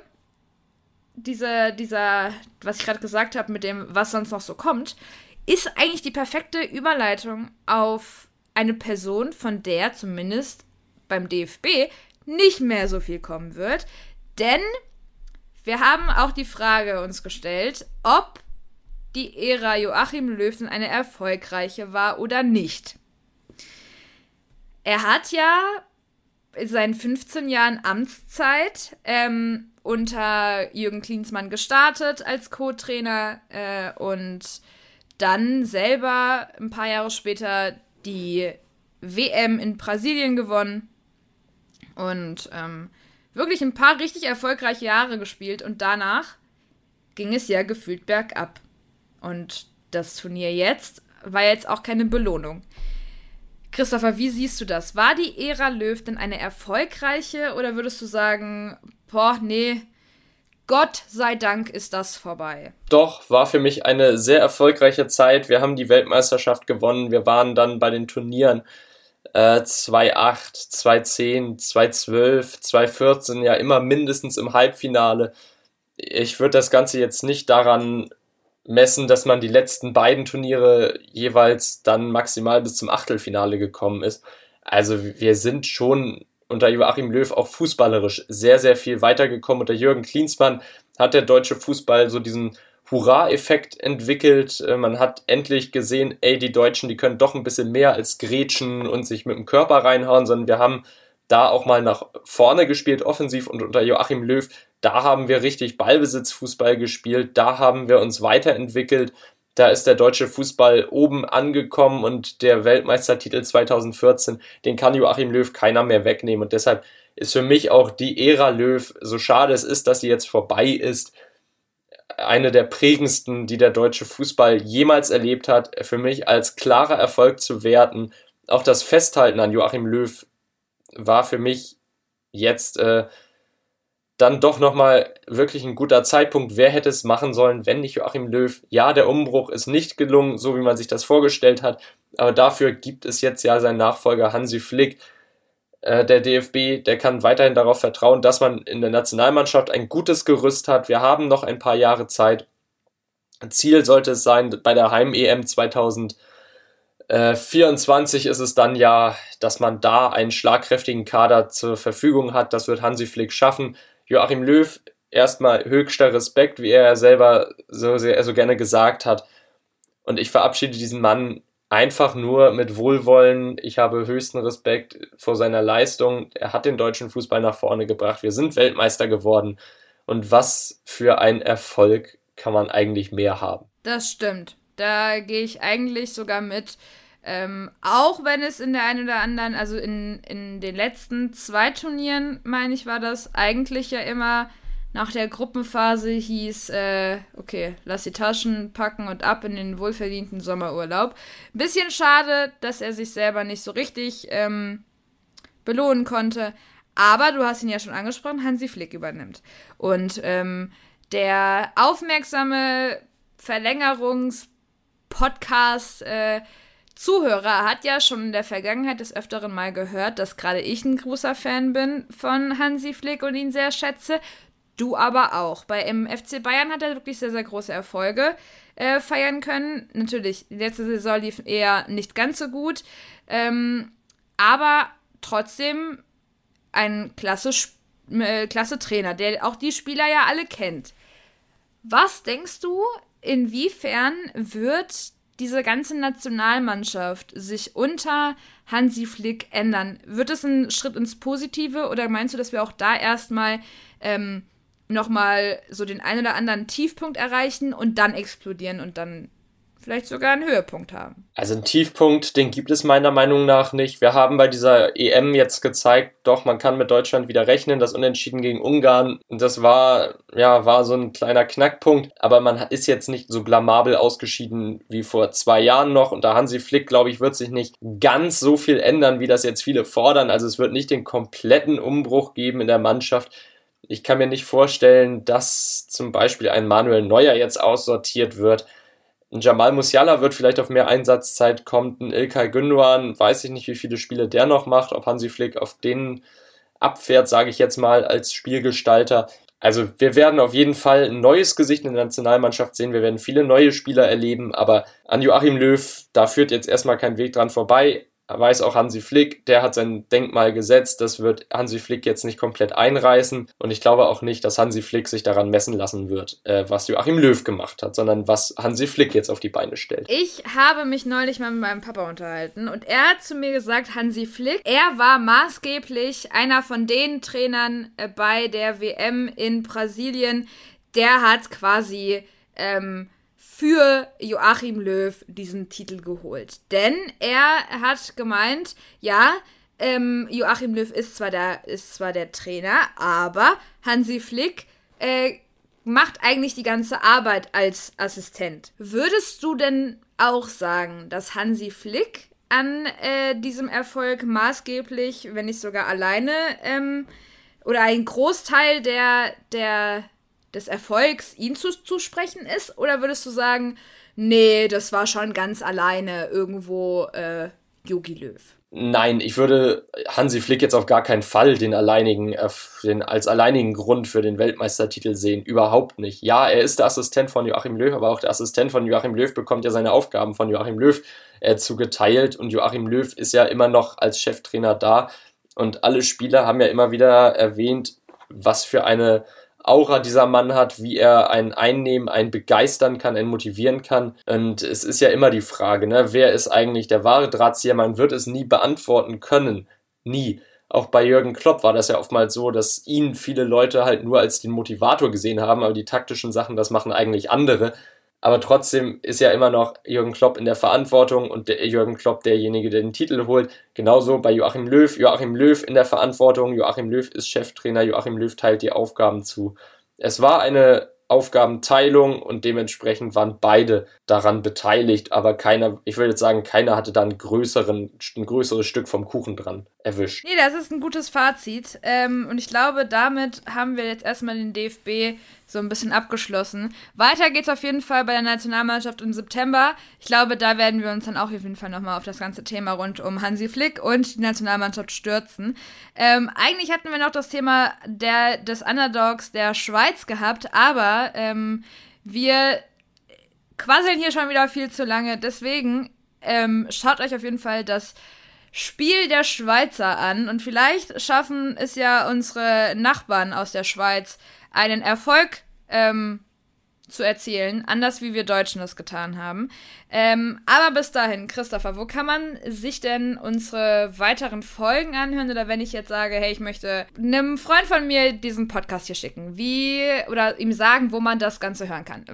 diese, dieser, was ich gerade gesagt habe mit dem, was sonst noch so kommt, ist eigentlich die perfekte Überleitung auf eine Person, von der zumindest beim DFB nicht mehr so viel kommen wird. Denn wir haben auch die Frage uns gestellt, ob die Ära Joachim Löwen eine erfolgreiche war oder nicht. Er hat ja in seinen 15 Jahren Amtszeit ähm, unter Jürgen Klinsmann gestartet als Co-Trainer äh, und dann selber ein paar Jahre später die WM in Brasilien gewonnen und ähm, wirklich ein paar richtig erfolgreiche Jahre gespielt und danach ging es ja gefühlt bergab. Und das Turnier jetzt war jetzt auch keine Belohnung. Christopher, wie siehst du das? War die Ära Löw denn eine erfolgreiche oder würdest du sagen, boah, nee, Gott sei Dank ist das vorbei? Doch, war für mich eine sehr erfolgreiche Zeit. Wir haben die Weltmeisterschaft gewonnen. Wir waren dann bei den Turnieren äh, 2008, 2010, 2012, 2014 ja immer mindestens im Halbfinale. Ich würde das Ganze jetzt nicht daran messen, dass man die letzten beiden Turniere jeweils dann maximal bis zum Achtelfinale gekommen ist. Also wir sind schon unter Joachim Löw auch fußballerisch sehr, sehr viel weitergekommen. Unter Jürgen Klinsmann hat der deutsche Fußball so diesen Hurra-Effekt entwickelt. Äh, man hat endlich gesehen, ey, die Deutschen, die können doch ein bisschen mehr als grätschen und sich mit dem Körper reinhauen, sondern wir haben da auch mal nach vorne gespielt, offensiv und unter Joachim Löw da haben wir richtig Ballbesitzfußball gespielt, da haben wir uns weiterentwickelt, da ist der deutsche Fußball oben angekommen und der Weltmeistertitel 2014, den kann Joachim Löw keiner mehr wegnehmen und deshalb ist für mich auch die Ära Löw, so schade es ist, dass sie jetzt vorbei ist, eine der prägendsten, die der deutsche Fußball jemals erlebt hat, für mich als klarer Erfolg zu werten. Auch das Festhalten an Joachim Löw war für mich jetzt äh, dann doch nochmal wirklich ein guter Zeitpunkt. Wer hätte es machen sollen, wenn nicht Joachim Löw? Ja, der Umbruch ist nicht gelungen, so wie man sich das vorgestellt hat, aber dafür gibt es jetzt ja seinen Nachfolger Hansi Flick. Äh, der DFB, der kann weiterhin darauf vertrauen, dass man in der Nationalmannschaft ein gutes Gerüst hat. Wir haben noch ein paar Jahre Zeit. Ziel sollte es sein, bei der Heim-EM 2024 ist es dann ja, dass man da einen schlagkräftigen Kader zur Verfügung hat. Das wird Hansi Flick schaffen. Joachim Löw erstmal höchster Respekt, wie er selber so, sehr, so gerne gesagt hat. Und ich verabschiede diesen Mann einfach nur mit Wohlwollen. Ich habe höchsten Respekt vor seiner Leistung. Er hat den deutschen Fußball nach vorne gebracht. Wir sind Weltmeister geworden. Und was für ein Erfolg kann man eigentlich mehr haben? Das stimmt. Da gehe ich eigentlich sogar mit. Ähm, auch wenn es in der einen oder anderen, also in, in den letzten zwei Turnieren, meine ich, war das eigentlich ja immer nach der Gruppenphase hieß, äh, okay, lass die Taschen packen und ab in den wohlverdienten Sommerurlaub. Bisschen schade, dass er sich selber nicht so richtig ähm, belohnen konnte. Aber du hast ihn ja schon angesprochen, Hansi Flick übernimmt. Und ähm, der aufmerksame Verlängerungspodcast äh, Zuhörer hat ja schon in der Vergangenheit des Öfteren mal gehört, dass gerade ich ein großer Fan bin von Hansi Flick und ihn sehr schätze. Du aber auch. Bei im FC Bayern hat er wirklich sehr, sehr große Erfolge äh, feiern können. Natürlich, die letzte Saison lief eher nicht ganz so gut. Ähm, aber trotzdem ein klasse, äh, klasse Trainer, der auch die Spieler ja alle kennt. Was denkst du, inwiefern wird diese ganze Nationalmannschaft sich unter Hansi Flick ändern? Wird es ein Schritt ins Positive oder meinst du, dass wir auch da erstmal ähm, nochmal so den einen oder anderen Tiefpunkt erreichen und dann explodieren und dann vielleicht sogar einen Höhepunkt haben. Also einen Tiefpunkt, den gibt es meiner Meinung nach nicht. Wir haben bei dieser EM jetzt gezeigt, doch, man kann mit Deutschland wieder rechnen. Das Unentschieden gegen Ungarn, das war, ja, war so ein kleiner Knackpunkt. Aber man ist jetzt nicht so blamabel ausgeschieden wie vor zwei Jahren noch. Und da Hansi Flick, glaube ich, wird sich nicht ganz so viel ändern, wie das jetzt viele fordern. Also es wird nicht den kompletten Umbruch geben in der Mannschaft. Ich kann mir nicht vorstellen, dass zum Beispiel ein Manuel Neuer jetzt aussortiert wird. Ein Jamal Musiala wird vielleicht auf mehr Einsatzzeit kommen. Ein Ilkay Gündogan, weiß ich nicht, wie viele Spiele der noch macht. Ob Hansi Flick auf den abfährt, sage ich jetzt mal, als Spielgestalter. Also wir werden auf jeden Fall ein neues Gesicht in der Nationalmannschaft sehen. Wir werden viele neue Spieler erleben, aber an Joachim Löw, da führt jetzt erstmal kein Weg dran vorbei weiß auch Hansi Flick, der hat sein Denkmal gesetzt, das wird Hansi Flick jetzt nicht komplett einreißen. Und ich glaube auch nicht, dass Hansi Flick sich daran messen lassen wird, äh, was Joachim Löw gemacht hat, sondern was Hansi Flick jetzt auf die Beine stellt. Ich habe mich neulich mal mit meinem Papa unterhalten und er hat zu mir gesagt, Hansi Flick, er war maßgeblich einer von den Trainern äh, bei der WM in Brasilien, der hat quasi ähm, für Joachim Löw diesen Titel geholt. Denn er hat gemeint, ja, ähm, Joachim Löw ist zwar, der, ist zwar der Trainer, aber Hansi Flick äh, macht eigentlich die ganze Arbeit als Assistent. Würdest du denn auch sagen, dass Hansi Flick an äh, diesem Erfolg maßgeblich, wenn nicht sogar alleine, ähm, oder ein Großteil der, der des Erfolgs ihm zuzusprechen ist? Oder würdest du sagen, nee, das war schon ganz alleine irgendwo äh, Yogi Löw? Nein, ich würde Hansi Flick jetzt auf gar keinen Fall den alleinigen, äh, den, als alleinigen Grund für den Weltmeistertitel sehen. Überhaupt nicht. Ja, er ist der Assistent von Joachim Löw, aber auch der Assistent von Joachim Löw bekommt ja seine Aufgaben von Joachim Löw äh, zugeteilt. Und Joachim Löw ist ja immer noch als Cheftrainer da. Und alle Spieler haben ja immer wieder erwähnt, was für eine Aura dieser Mann hat, wie er einen einnehmen, einen begeistern kann, einen motivieren kann. Und es ist ja immer die Frage, ne, wer ist eigentlich der wahre Drahtzieher? Man wird es nie beantworten können. Nie. Auch bei Jürgen Klopp war das ja oftmals so, dass ihn viele Leute halt nur als den Motivator gesehen haben, aber die taktischen Sachen, das machen eigentlich andere aber trotzdem ist ja immer noch Jürgen Klopp in der Verantwortung und der Jürgen Klopp derjenige, der den Titel holt. Genauso bei Joachim Löw. Joachim Löw in der Verantwortung. Joachim Löw ist Cheftrainer. Joachim Löw teilt die Aufgaben zu. Es war eine Aufgabenteilung und dementsprechend waren beide daran beteiligt, aber keiner, ich würde jetzt sagen, keiner hatte da einen größeren, ein größeres Stück vom Kuchen dran erwischt. Nee, das ist ein gutes Fazit. Ähm, und ich glaube, damit haben wir jetzt erstmal den DFB so ein bisschen abgeschlossen. Weiter geht's auf jeden Fall bei der Nationalmannschaft im September. Ich glaube, da werden wir uns dann auch auf jeden Fall nochmal auf das ganze Thema rund um Hansi Flick und die Nationalmannschaft stürzen. Ähm, eigentlich hatten wir noch das Thema der, des Underdogs der Schweiz gehabt, aber ähm, wir quasseln hier schon wieder viel zu lange. Deswegen ähm, schaut euch auf jeden Fall das Spiel der Schweizer an und vielleicht schaffen es ja unsere Nachbarn aus der Schweiz einen Erfolg ähm, zu erzielen, anders wie wir Deutschen das getan haben. Ähm, aber bis dahin, Christopher, wo kann man sich denn unsere weiteren Folgen anhören? Oder wenn ich jetzt sage, hey, ich möchte einem Freund von mir diesen Podcast hier schicken, wie oder ihm sagen, wo man das Ganze hören kann.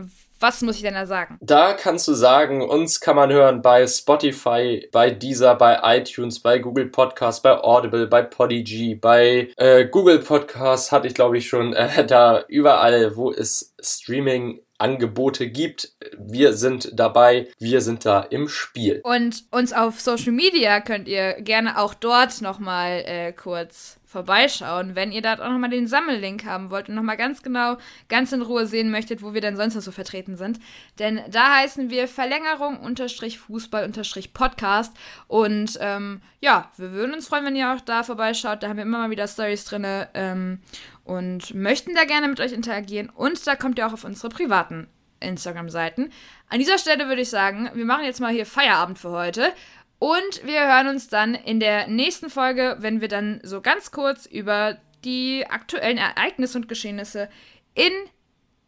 Was muss ich denn da sagen? Da kannst du sagen, uns kann man hören bei Spotify, bei Deezer, bei iTunes, bei Google Podcasts, bei Audible, bei Podigy, bei äh, Google Podcasts hatte ich glaube ich schon äh, da überall, wo es Streaming Angebote gibt. Wir sind dabei, wir sind da im Spiel. Und uns auf Social Media könnt ihr gerne auch dort nochmal äh, kurz vorbeischauen, wenn ihr da auch nochmal den Sammellink haben wollt und nochmal ganz genau, ganz in Ruhe sehen möchtet, wo wir denn sonst noch so vertreten sind. Denn da heißen wir Verlängerung unterstrich Fußball unterstrich Podcast. Und ähm, ja, wir würden uns freuen, wenn ihr auch da vorbeischaut. Da haben wir immer mal wieder Stories drin ähm, und möchten da gerne mit euch interagieren. Und da kommt ihr auch auf unsere privaten Instagram-Seiten. An dieser Stelle würde ich sagen, wir machen jetzt mal hier Feierabend für heute und wir hören uns dann in der nächsten Folge, wenn wir dann so ganz kurz über die aktuellen Ereignisse und Geschehnisse in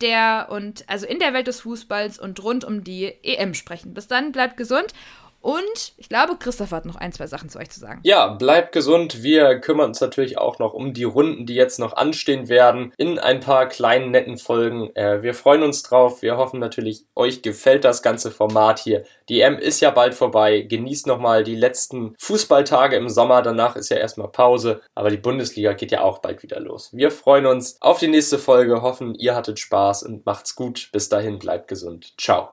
der und also in der Welt des Fußballs und rund um die EM sprechen. Bis dann, bleibt gesund und ich glaube, Christoph hat noch ein, zwei Sachen zu euch zu sagen. Ja, bleibt gesund. Wir kümmern uns natürlich auch noch um die Runden, die jetzt noch anstehen werden, in ein paar kleinen, netten Folgen. Äh, wir freuen uns drauf. Wir hoffen natürlich, euch gefällt das ganze Format hier. Die M ist ja bald vorbei. Genießt nochmal die letzten Fußballtage im Sommer. Danach ist ja erstmal Pause. Aber die Bundesliga geht ja auch bald wieder los. Wir freuen uns auf die nächste Folge. Hoffen, ihr hattet Spaß und macht's gut. Bis dahin, bleibt gesund. Ciao.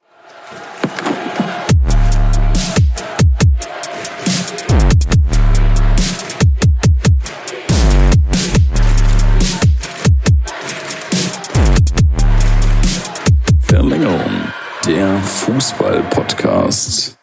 Fußball-Podcast.